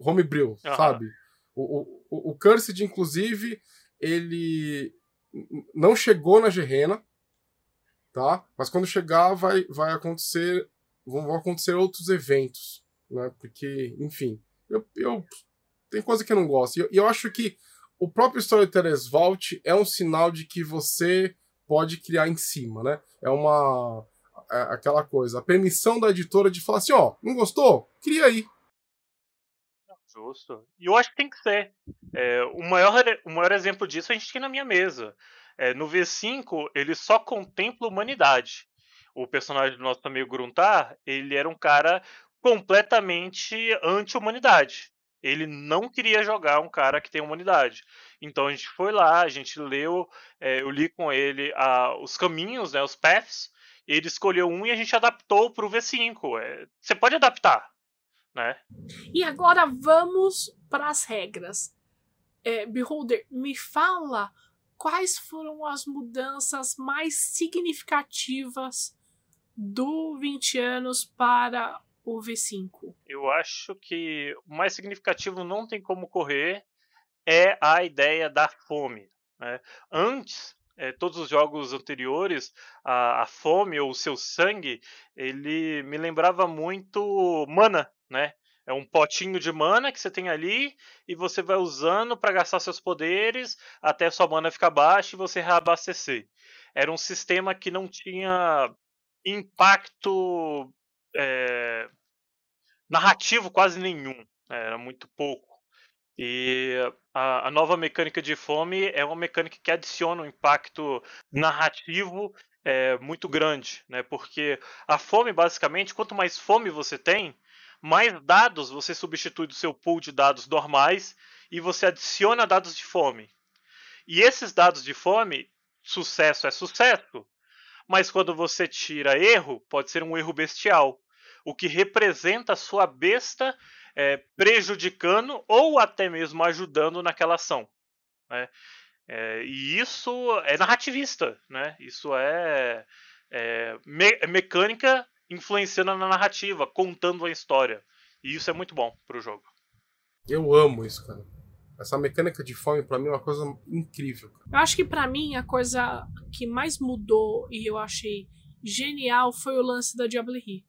homebrew, uhum. sabe? O, o, o Cursed, inclusive, ele não chegou na Gerena, tá? Mas quando chegar, vai, vai acontecer. Vão acontecer outros eventos, né? Porque, enfim, eu, eu tem coisa que eu não gosto. E eu, eu acho que o próprio Storytellers Vault é um sinal de que você pode criar em cima, né? É uma é aquela coisa, a permissão da editora de falar assim, ó, não gostou? Cria aí. Justo. E eu acho que tem que ser. É, o, maior, o maior exemplo disso a gente tem na minha mesa. É, no V5, ele só contempla humanidade. O personagem do nosso amigo Gruntar, ele era um cara completamente anti-humanidade. Ele não queria jogar um cara que tem humanidade. Então a gente foi lá, a gente leu, é, eu li com ele a, os caminhos, né, os paths, ele escolheu um e a gente adaptou para o V5. É, você pode adaptar, né? E agora vamos para as regras. É, Beholder, me fala quais foram as mudanças mais significativas do 20 anos para o V5? Eu acho que o mais significativo não tem como correr é a ideia da fome. Né? Antes, é, todos os jogos anteriores, a, a, fome ou o seu sangue, ele me lembrava muito mana, né? É um potinho de mana que você tem ali e você vai usando para gastar seus poderes até sua mana ficar baixa e você reabastecer. Era um sistema que não tinha impacto é, narrativo quase nenhum. Né? Era muito pouco. E a, a, nova mecânica de fome é uma mecânica que adiciona um impacto narrativo é, muito grande, né? Porque a fome, basicamente, quanto mais fome você tem, mais dados você substitui do seu pool de dados normais e você adiciona dados de fome. E esses dados de fome, sucesso é sucesso, mas quando você tira erro, pode ser um erro bestial, o que representa a sua besta é, prejudicando ou até mesmo ajudando naquela ação. Né? É, e isso é narrativista, né? Isso é, é me mecânica influenciando na narrativa, contando a história. E isso é muito bom pro jogo. Eu amo isso, cara. Essa mecânica de fome para mim é uma coisa incrível. Eu acho que para mim a coisa que mais mudou e eu achei genial foi o lance da Diablerie.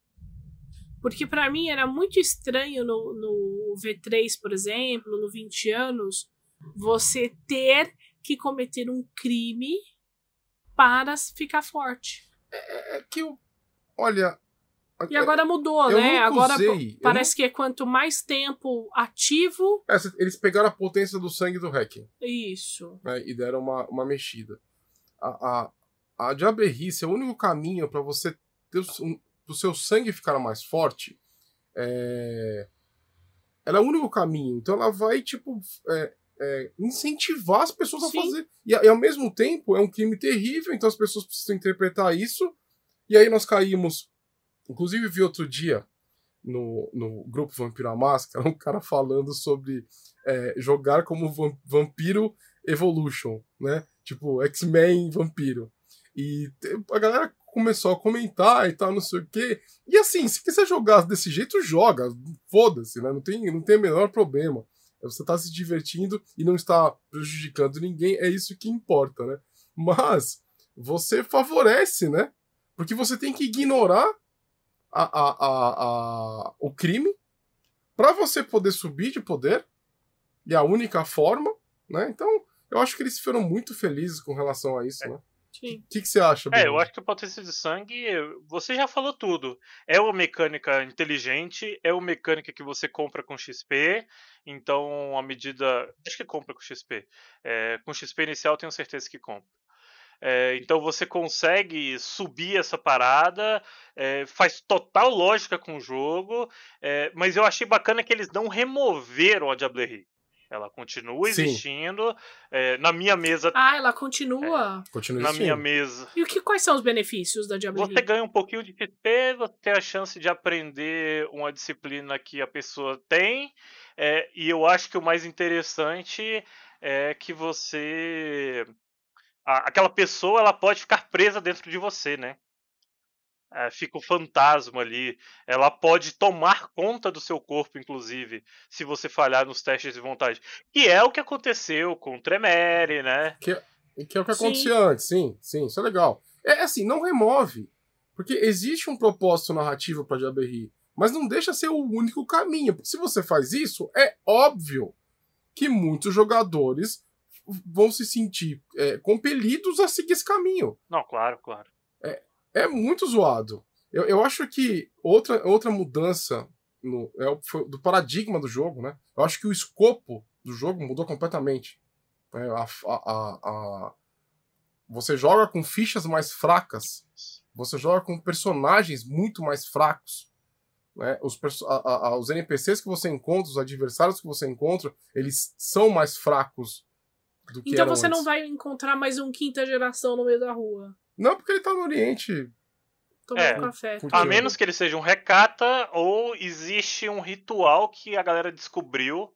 Porque para mim era muito estranho no, no V3, por exemplo, no 20 anos, você ter que cometer um crime para ficar forte. É, é que eu. Olha, e agora mudou, eu né? Agora usei, parece não... que é quanto mais tempo ativo. É, eles pegaram a potência do sangue do hacking. Isso. Né, e deram uma, uma mexida. A, a, a Diaberrice é o único caminho para você ter um, o seu sangue ficar mais forte. É... Ela é o único caminho. Então ela vai, tipo, é, é, incentivar as pessoas Sim. a fazer. E, e ao mesmo tempo é um crime terrível, então as pessoas precisam interpretar isso. E aí nós caímos Inclusive, vi outro dia no, no grupo Vampiro à Máscara um cara falando sobre é, jogar como Vampiro Evolution, né? Tipo, X-Men Vampiro. E a galera começou a comentar e tal, não sei o quê. E assim, se quiser jogar desse jeito, joga. Foda-se, né? Não tem, não tem o menor problema. Você tá se divertindo e não está prejudicando ninguém, é isso que importa, né? Mas você favorece, né? Porque você tem que ignorar a, a, a, a o crime para você poder subir de poder. E a única forma, né? Então, eu acho que eles foram muito felizes com relação a isso, é. né? O que, que, você acha? É, eu acho que o potência de sangue, você já falou tudo. É uma mecânica inteligente, é uma mecânica que você compra com XP, então à medida. Acho que compra com XP. É, com XP inicial tenho certeza que compra. É, então você consegue subir essa parada, é, faz total lógica com o jogo, é, mas eu achei bacana que eles não removeram a Diablerie. Ela continua existindo. É, na minha mesa. Ah, ela continua. É, continua na minha mesa. E o que, quais são os benefícios da Diablerie? Você ganha um pouquinho de XP, você tem a chance de aprender uma disciplina que a pessoa tem. É, e eu acho que o mais interessante é que você. A, aquela pessoa ela pode ficar presa dentro de você, né? É, fica o fantasma ali. Ela pode tomar conta do seu corpo, inclusive, se você falhar nos testes de vontade. E é o que aconteceu com o Tremere, né? Que, que é o que acontecia sim. antes, sim, sim, isso é legal. É, é assim, não remove. Porque existe um propósito narrativo para Jaberri, mas não deixa ser o único caminho. Porque se você faz isso, é óbvio que muitos jogadores vão se sentir é, compelidos a seguir esse caminho. Não, claro, claro. É, é muito zoado. Eu, eu acho que outra, outra mudança no, é, foi do paradigma do jogo, né? Eu acho que o escopo do jogo mudou completamente. É, a, a, a, você joga com fichas mais fracas, você joga com personagens muito mais fracos. Né? Os, os NPCs que você encontra, os adversários que você encontra, eles são mais fracos do que Então você antes. não vai encontrar mais um quinta geração no meio da rua. Não, porque ele tá no Oriente. Tomando é, café. A menos que ele seja um recata, ou existe um ritual que a galera descobriu.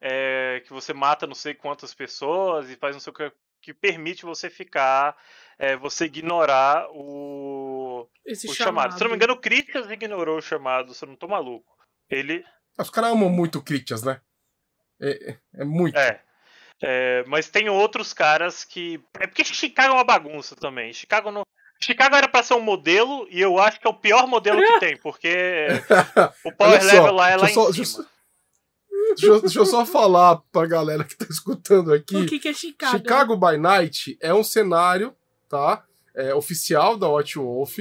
É, que você mata não sei quantas pessoas e faz não sei o que que permite você ficar, é, você ignorar o, Esse o chamado. chamado. Se não me engano, o Critias ignorou o chamado, se eu não tô maluco. Ele. Os caras amam muito o Critias, né? É, é, é muito. É. É, mas tem outros caras que. É porque Chicago é uma bagunça também. Chicago não. Chicago era para ser um modelo e eu acho que é o pior modelo que tem, porque o power só, level lá é lá só, em cima. Deixa, deixa, deixa, eu só falar pra galera que tá escutando aqui. O que, que é Chicago? Chicago by Night é um cenário, tá? É, oficial da Watch Wolf,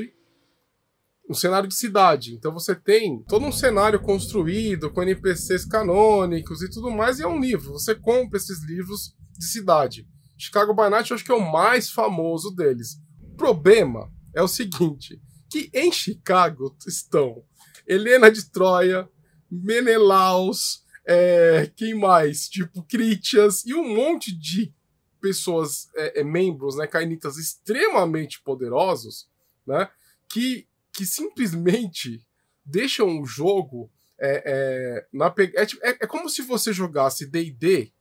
um cenário de cidade. Então você tem todo um cenário construído com NPCs canônicos e tudo mais, e é um livro. Você compra esses livros de cidade. Chicago by Night eu acho que é o mais famoso deles. O problema é o seguinte: que em Chicago estão Helena de Troia, Menelaus, é, quem mais? Tipo, Critias e um monte de pessoas, é, é, membros, né, cainitas extremamente poderosos, né, que que simplesmente deixam o jogo é, é, na é, tipo, é, é, como se você jogasse D&D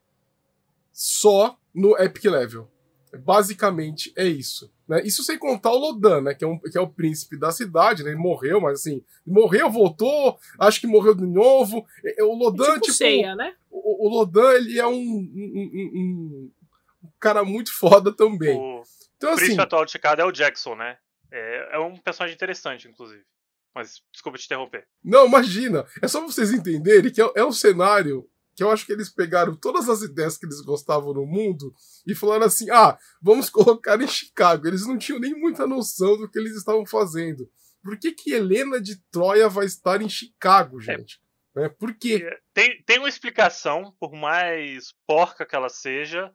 só no Epic Level. Basicamente é isso. Né? Isso sem contar o Lodan, né? que, é um, que é o príncipe da cidade, né? ele morreu, mas assim, morreu, voltou, acho que morreu de novo. O Lodan, tipo, tipo ceia, né? o, o Lodan, ele é um, um, um, um, cara muito foda também. O então, assim, príncipe atual de Chicago é o Jackson, né? É, é um personagem interessante, inclusive. Mas desculpa te interromper. Não, imagina. É só vocês entenderem que é, é um cenário que eu acho que eles pegaram todas as ideias que eles gostavam no mundo e falaram assim: ah, vamos colocar em Chicago. Eles não tinham nem muita noção do que eles estavam fazendo. Por que, que Helena de Troia vai estar em Chicago, é. gente? É. Por quê? Tem, tem uma explicação, por mais porca que ela seja.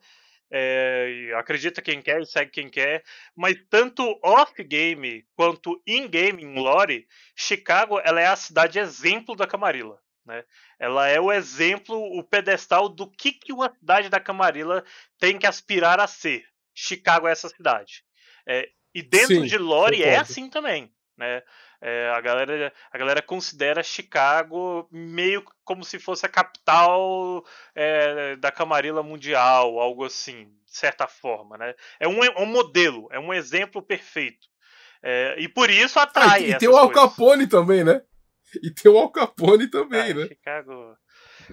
É, acredita quem quer e segue quem quer, mas tanto off-game quanto in-game, em lore, Chicago ela é a cidade exemplo da Camarilla. Né? Ela é o exemplo, o pedestal do que, que uma cidade da Camarilla tem que aspirar a ser. Chicago é essa cidade. É, e dentro Sim, de lore é assim também. Né? É, a, galera, a galera considera Chicago meio como se fosse a capital é, da Camarilla Mundial, algo assim, de certa forma. Né? É um, é um modelo, é um exemplo perfeito. É, e por isso atrai. Ah, e, e tem o Al Capone também, né? E tem o Al Capone também, ah, né? Chicago.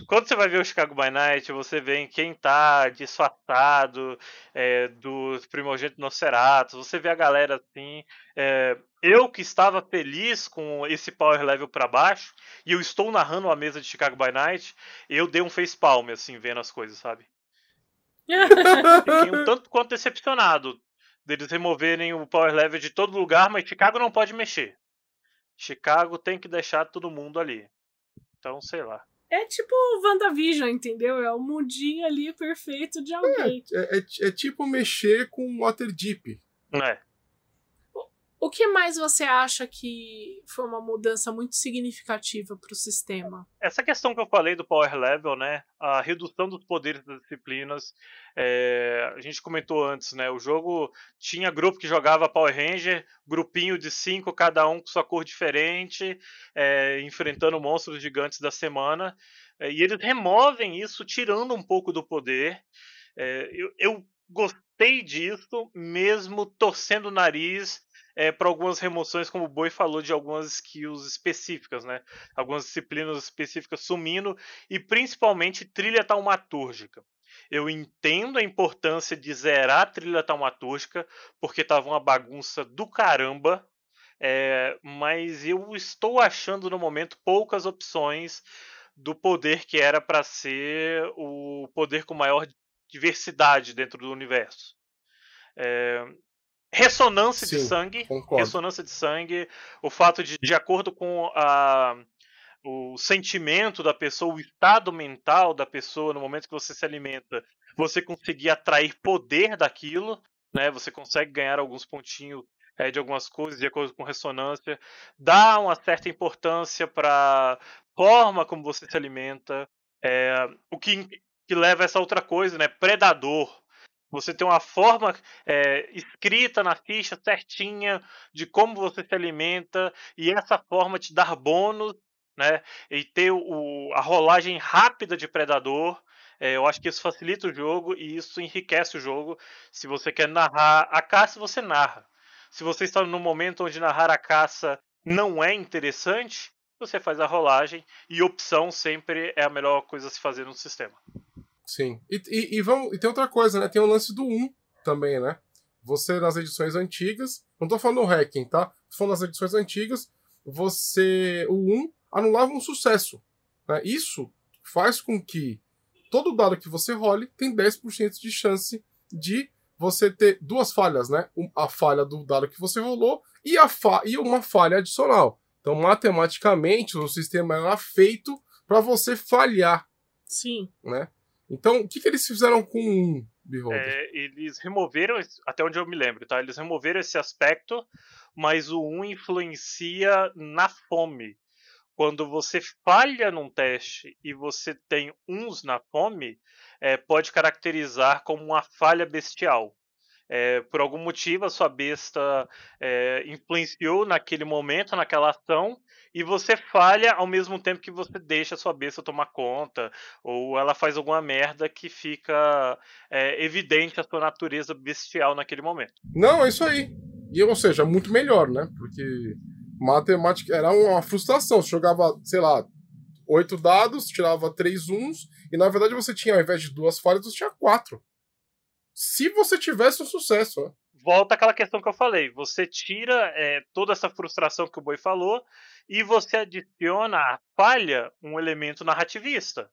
Quando você vai ver o Chicago by Night, você vê em quem tá disfarçado é, dos primogênitos Nosferatu, você vê a galera assim. É, eu que estava feliz com esse power level para baixo, e eu estou narrando a mesa de Chicago by Night, eu dei um facepalm, assim, vendo as coisas, sabe? Fiquei um tanto quanto decepcionado deles removerem o power level de todo lugar, mas Chicago não pode mexer. Chicago tem que deixar todo mundo ali. Então, sei lá. É tipo WandaVision, entendeu? É o mundinho ali perfeito de alguém. É, é, é, é tipo mexer com Waterdeep. É. O que mais você acha que foi uma mudança muito significativa para o sistema? Essa questão que eu falei do power level, né? A redução dos poderes das disciplinas. É, a gente comentou antes, né? O jogo tinha grupo que jogava Power Ranger, grupinho de cinco, cada um com sua cor diferente, é, enfrentando monstros gigantes da semana. É, e eles removem isso, tirando um pouco do poder. É, eu, eu gostei disso, mesmo torcendo o nariz é, para algumas remoções, como o Boi falou, de algumas skills específicas, né? Algumas disciplinas específicas sumindo, e principalmente trilha taumatúrgica. Eu entendo a importância de zerar a trilha taumatúrgica, porque estava uma bagunça do caramba, é, mas eu estou achando no momento poucas opções do poder que era para ser o poder com maior diversidade dentro do universo. É, Ressonância Sim, de sangue. Concordo. Ressonância de sangue. O fato de, de acordo com a, o sentimento da pessoa, o estado mental da pessoa no momento que você se alimenta, você conseguir atrair poder daquilo, né? Você consegue ganhar alguns pontinhos é, de algumas coisas de acordo com ressonância, dá uma certa importância para forma como você se alimenta, é, o que, que leva a essa outra coisa, né? Predador. Você tem uma forma é, escrita na ficha certinha de como você se alimenta e essa forma te dar bônus, né? E ter o, a rolagem rápida de predador. É, eu acho que isso facilita o jogo e isso enriquece o jogo. Se você quer narrar a caça, você narra. Se você está num momento onde narrar a caça não é interessante, você faz a rolagem e opção sempre é a melhor coisa a se fazer no sistema. Sim. E, e, e, vamos, e tem outra coisa, né? Tem o lance do 1 também, né? Você, nas edições antigas, não tô falando do hacking, tá? Tô falando das edições antigas, você, o 1 anulava um sucesso. Né? Isso faz com que todo dado que você role tem 10% de chance de você ter duas falhas, né? A falha do dado que você rolou e, a fa e uma falha adicional. Então, matematicamente, o sistema era feito para você falhar. Sim. Né? Então, o que, que eles fizeram com Beholder? É, eles removeram, até onde eu me lembro, tá? Eles removeram esse aspecto, mas o 1 influencia na fome. Quando você falha num teste e você tem uns na fome, é, pode caracterizar como uma falha bestial. É, por algum motivo a sua besta é, influenciou naquele momento, naquela ação, e você falha ao mesmo tempo que você deixa a sua besta tomar conta, ou ela faz alguma merda que fica é, evidente a sua natureza bestial naquele momento. Não, é isso aí. E, ou seja, muito melhor, né? Porque matemática era uma frustração. Você jogava, sei lá, oito dados, tirava três uns, e na verdade você tinha, ao invés de duas falhas, você tinha quatro. Se você tivesse um sucesso, né? volta aquela questão que eu falei. Você tira é, toda essa frustração que o Boi falou e você adiciona à falha um elemento narrativista.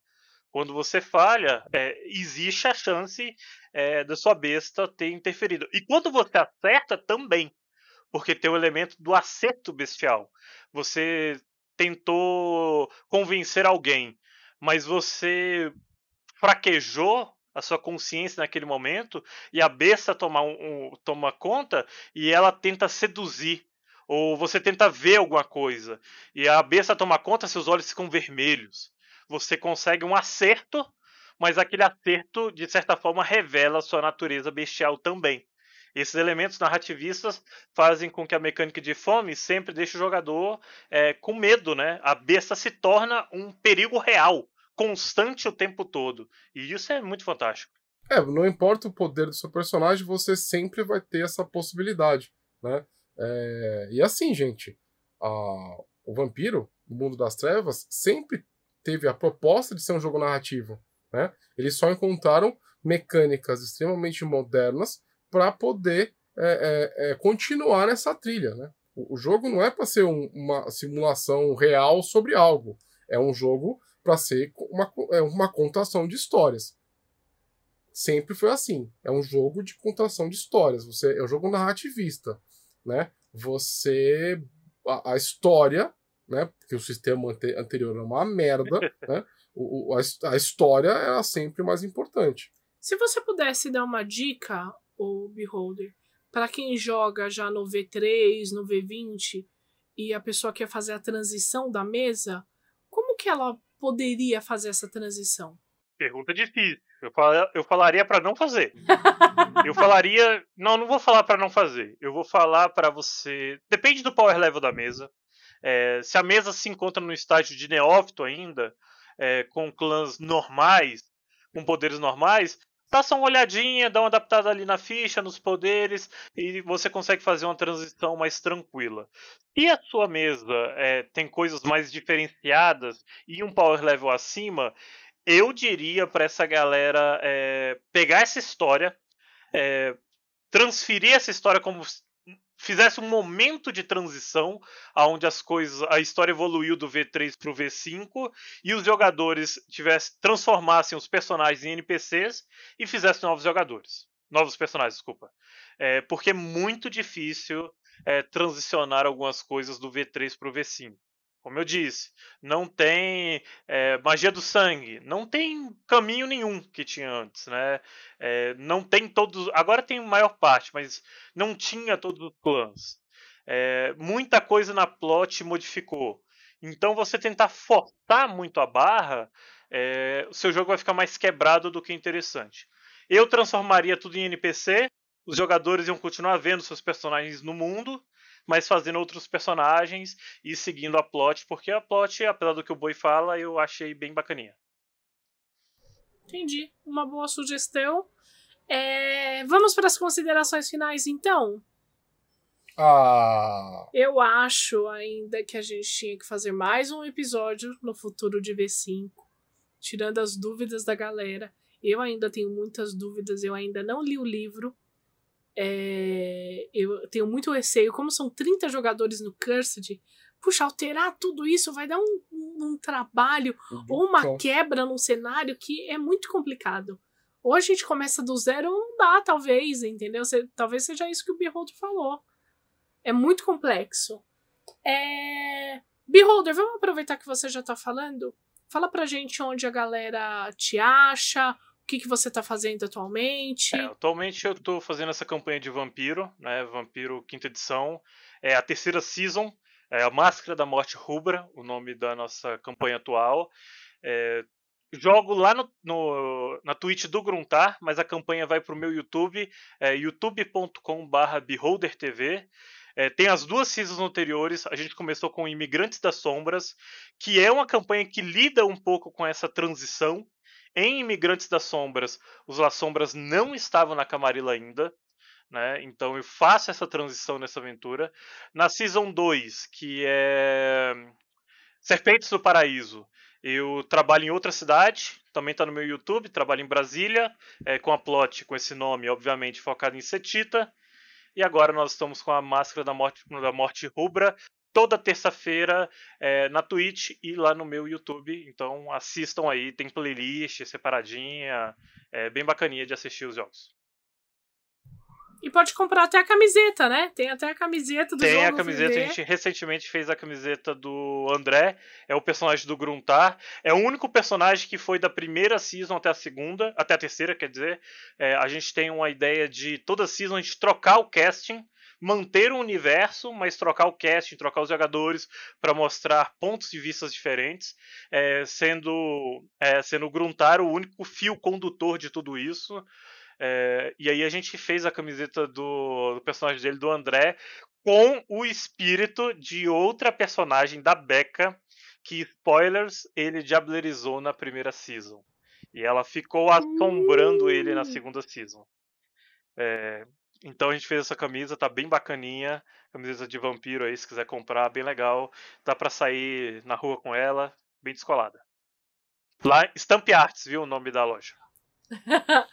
Quando você falha, é, existe a chance é, da sua besta ter interferido. E quando você acerta, também. Porque tem o elemento do acerto bestial. Você tentou convencer alguém, mas você fraquejou a sua consciência naquele momento e a besta toma, um, um, toma conta e ela tenta seduzir. Ou você tenta ver alguma coisa e a besta toma conta, seus olhos ficam vermelhos. Você consegue um acerto, mas aquele acerto, de certa forma, revela a sua natureza bestial também. Esses elementos narrativistas fazem com que a mecânica de fome sempre deixe o jogador é, com medo, né? A besta se torna um perigo real constante o tempo todo. E isso é muito fantástico. É, não importa o poder do seu personagem, você sempre vai ter essa possibilidade, né? É... E assim, gente, a... o Vampiro, o Mundo das Trevas, sempre teve a proposta de ser um jogo narrativo, né? Eles só encontraram mecânicas extremamente modernas para poder é, é, é, continuar nessa trilha, né? O, o jogo não é para ser um, uma simulação real sobre algo. É um jogo para ser uma, é uma contação de histórias. Sempre foi assim. É um jogo de contação de histórias. Você é um jogo narrativista, né? Você a, a história, né? Porque o sistema ante, anterior é uma merda, né? O, o, a, a história era sempre mais importante. Se você pudesse dar uma dica, o Beholder, para quem joga já no V3, no V20 e a pessoa quer fazer a transição da mesa, como que ela poderia fazer essa transição? Pergunta difícil. Eu, fal eu falaria para não fazer. eu falaria. Não, não vou falar para não fazer. Eu vou falar para você. Depende do power level da mesa. É, se a mesa se encontra no estágio de neófito ainda, é, com clãs normais, com poderes normais, só uma olhadinha, dá uma adaptada ali na ficha, nos poderes, e você consegue fazer uma transição mais tranquila. Se a sua mesa é, tem coisas mais diferenciadas e um power level acima, eu diria para essa galera é, pegar essa história, é, transferir essa história como fizesse um momento de transição aonde as coisas a história evoluiu do V3 para o V5 e os jogadores tivessem transformassem os personagens em NPCs e fizessem novos jogadores. Novos personagens desculpa. É, porque é muito difícil é, transicionar algumas coisas do V3 para o V5 como eu disse, não tem é, magia do sangue, não tem caminho nenhum que tinha antes, né? É, não tem todos. Agora tem maior parte, mas não tinha todos os clãs. É, muita coisa na plot modificou. Então você tentar forçar muito a barra, o seu jogo vai ficar mais quebrado do que interessante. Eu transformaria tudo em NPC, os jogadores iam continuar vendo seus personagens no mundo mas fazendo outros personagens e seguindo a plot, porque a plot, apesar do que o Boi fala, eu achei bem bacaninha. Entendi. Uma boa sugestão. É... Vamos para as considerações finais, então? Ah. Eu acho ainda que a gente tinha que fazer mais um episódio no futuro de V5, tirando as dúvidas da galera. Eu ainda tenho muitas dúvidas, eu ainda não li o livro, é, eu tenho muito receio, como são 30 jogadores no Cursed, puxa, alterar tudo isso vai dar um, um, um trabalho uhum. ou uma quebra num cenário que é muito complicado. Ou a gente começa do zero ou não dá, talvez, entendeu? Você, talvez seja isso que o Beholder falou. É muito complexo. É... Beholder, vamos aproveitar que você já está falando? Fala pra gente onde a galera te acha, o que, que você está fazendo atualmente? É, atualmente eu estou fazendo essa campanha de Vampiro, né? Vampiro quinta edição. É a terceira season, é a Máscara da Morte Rubra, o nome da nossa campanha atual. É, jogo lá no, no, na Twitch do Gruntar, mas a campanha vai para o meu YouTube, é youtube.com.br beholdertv. É, tem as duas seasons anteriores, a gente começou com Imigrantes das Sombras, que é uma campanha que lida um pouco com essa transição em Imigrantes das Sombras, os Las Sombras não estavam na Camarilla ainda. Né? Então eu faço essa transição nessa aventura. Na Season 2, que é Serpentes do Paraíso, eu trabalho em outra cidade, também está no meu YouTube, trabalho em Brasília, é, com a plot com esse nome, obviamente, focado em Setita. E agora nós estamos com a Máscara da Morte, da Morte Rubra, toda terça-feira é, na Twitch e lá no meu YouTube. Então assistam aí, tem playlist separadinha, é bem bacaninha de assistir os jogos. E pode comprar até a camiseta, né? Tem até a camiseta do Tem jogo. Tem a camiseta, a gente recentemente fez a camiseta do André, é o personagem do Gruntar. É o único personagem que foi da primeira season até a segunda, até a terceira, quer dizer. É, a gente tem uma ideia de toda season a gente trocar o casting manter o universo, mas trocar o casting, trocar os jogadores para mostrar pontos de vista diferentes, é, sendo é, sendo Gruntar o único fio condutor de tudo isso. É, e aí a gente fez a camiseta do, do personagem dele, do André, com o espírito de outra personagem da Becca, que, spoilers, ele diablerizou na primeira season. E ela ficou assombrando ele na segunda season. É, então a gente fez essa camisa, tá bem bacaninha. Camisa de vampiro aí, se quiser comprar, bem legal. Dá para sair na rua com ela, bem descolada. Lá, Stamp Arts, viu o nome da loja.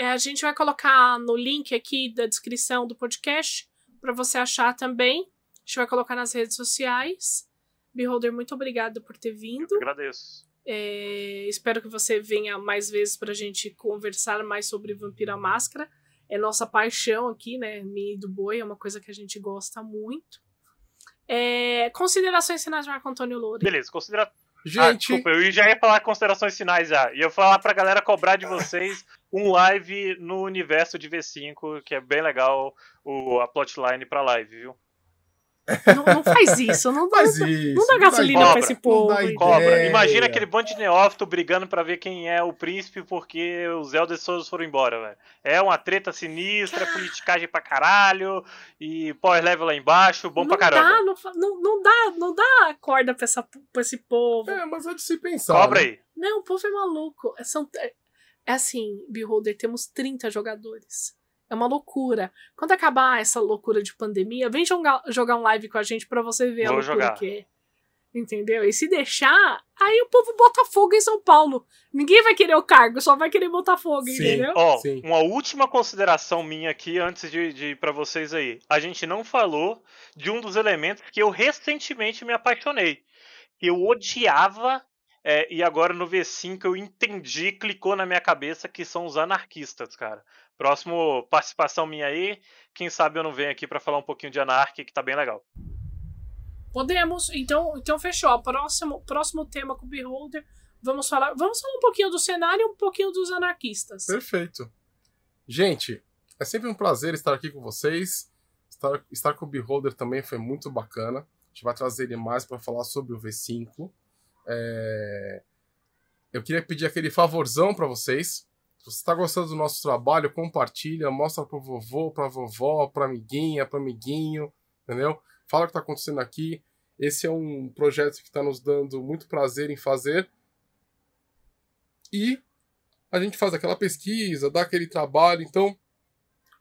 a, gente vai colocar no link aqui da descrição do podcast para você achar também. A gente vai colocar nas redes sociais. Beholder, muito obrigado por ter vindo. Eu agradeço. É, espero que você venha mais vezes para a gente conversar mais sobre Vampira Máscara é nossa paixão aqui, né? Mi do Boi é uma coisa que a gente gosta muito. É, considerações finais de Marco Antônio Loura. Beleza, considera... Gente. Ah, desculpa, eu já ia falar considerações finais já. Ia falar pra galera cobrar de vocês um live no universo de V5, que é bem legal o, a plotline pra live, viu? Não, não faz isso, não dá, Faz não, isso. não dá gasolina cobra, pra esse povo. dá? Cobra. Imagina aquele bando de neófito brigando pra ver quem é o príncipe porque os Elders todos foram embora, velho. É uma treta sinistra, politicagem pra caralho e power level lá embaixo, bom não pra caramba. Dá, não, não dá, não dá corda pra, essa, pra esse povo. É, mas é de se pensar. Cobra né? aí. Não, o povo é maluco. É, são, é, é assim, Beholder, temos 30 jogadores. É uma loucura. Quando acabar essa loucura de pandemia, vem jogar, jogar um live com a gente pra você ver a loucura jogar. que é. Entendeu? E se deixar, aí o povo bota fogo em São Paulo. Ninguém vai querer o cargo, só vai querer botar fogo, Sim. entendeu? Ó, Sim. uma última consideração minha aqui antes de, de ir pra vocês aí. A gente não falou de um dos elementos que eu recentemente me apaixonei. Que eu odiava é, e agora no V5 eu entendi, clicou na minha cabeça que são os anarquistas, cara. Próximo participação minha aí, quem sabe eu não venho aqui pra falar um pouquinho de anarquia que tá bem legal. Podemos, então, então fechou. Próximo, próximo tema com o Beholder. Vamos falar, vamos falar um pouquinho do cenário e um pouquinho dos anarquistas. Perfeito. Gente, é sempre um prazer estar aqui com vocês. Estar, estar com o Beholder também foi muito bacana. A gente vai trazer ele mais para falar sobre o V5. É, Eu queria pedir aquele favorzão para vocês. Se você está gostando do nosso trabalho, compartilha, mostra pro vovô, pra vovó, pra amiguinha, pra amiguinho, entendeu? Fala o que está acontecendo aqui. Esse é um projeto que está nos dando muito prazer em fazer. E a gente faz aquela pesquisa, dá aquele trabalho. Então,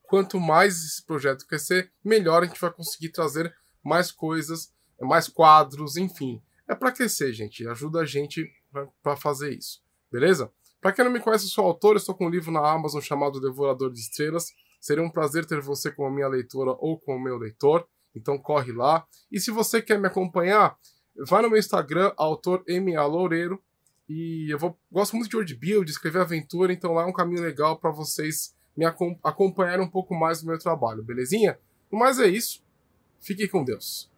quanto mais esse projeto crescer, melhor a gente vai conseguir trazer mais coisas, mais quadros, enfim. É para crescer, gente. Ajuda a gente para fazer isso. Beleza? Para quem não me conhece, eu sou autor, eu estou com um livro na Amazon chamado Devorador de Estrelas. Seria um prazer ter você como minha leitora ou como meu leitor. Então corre lá. E se você quer me acompanhar, vai no meu Instagram, autor MA Loureiro. E eu vou, gosto muito de word build, escrever aventura, então lá é um caminho legal para vocês me acom acompanharem um pouco mais no meu trabalho, belezinha? Mas é isso. Fique com Deus.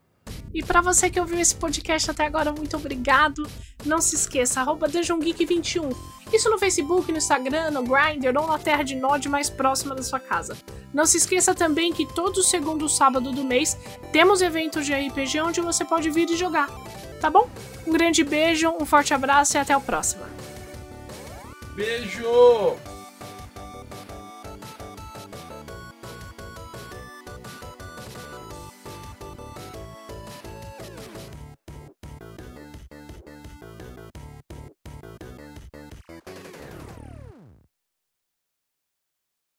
E para você que ouviu esse podcast até agora, muito obrigado. Não se esqueça, arroba DungeonGeek21. Isso no Facebook, no Instagram, no Grindr ou na terra de Nod mais próxima da sua casa. Não se esqueça também que todo segundo sábado do mês temos eventos de RPG onde você pode vir e jogar. Tá bom? Um grande beijo, um forte abraço e até o próximo. Beijo!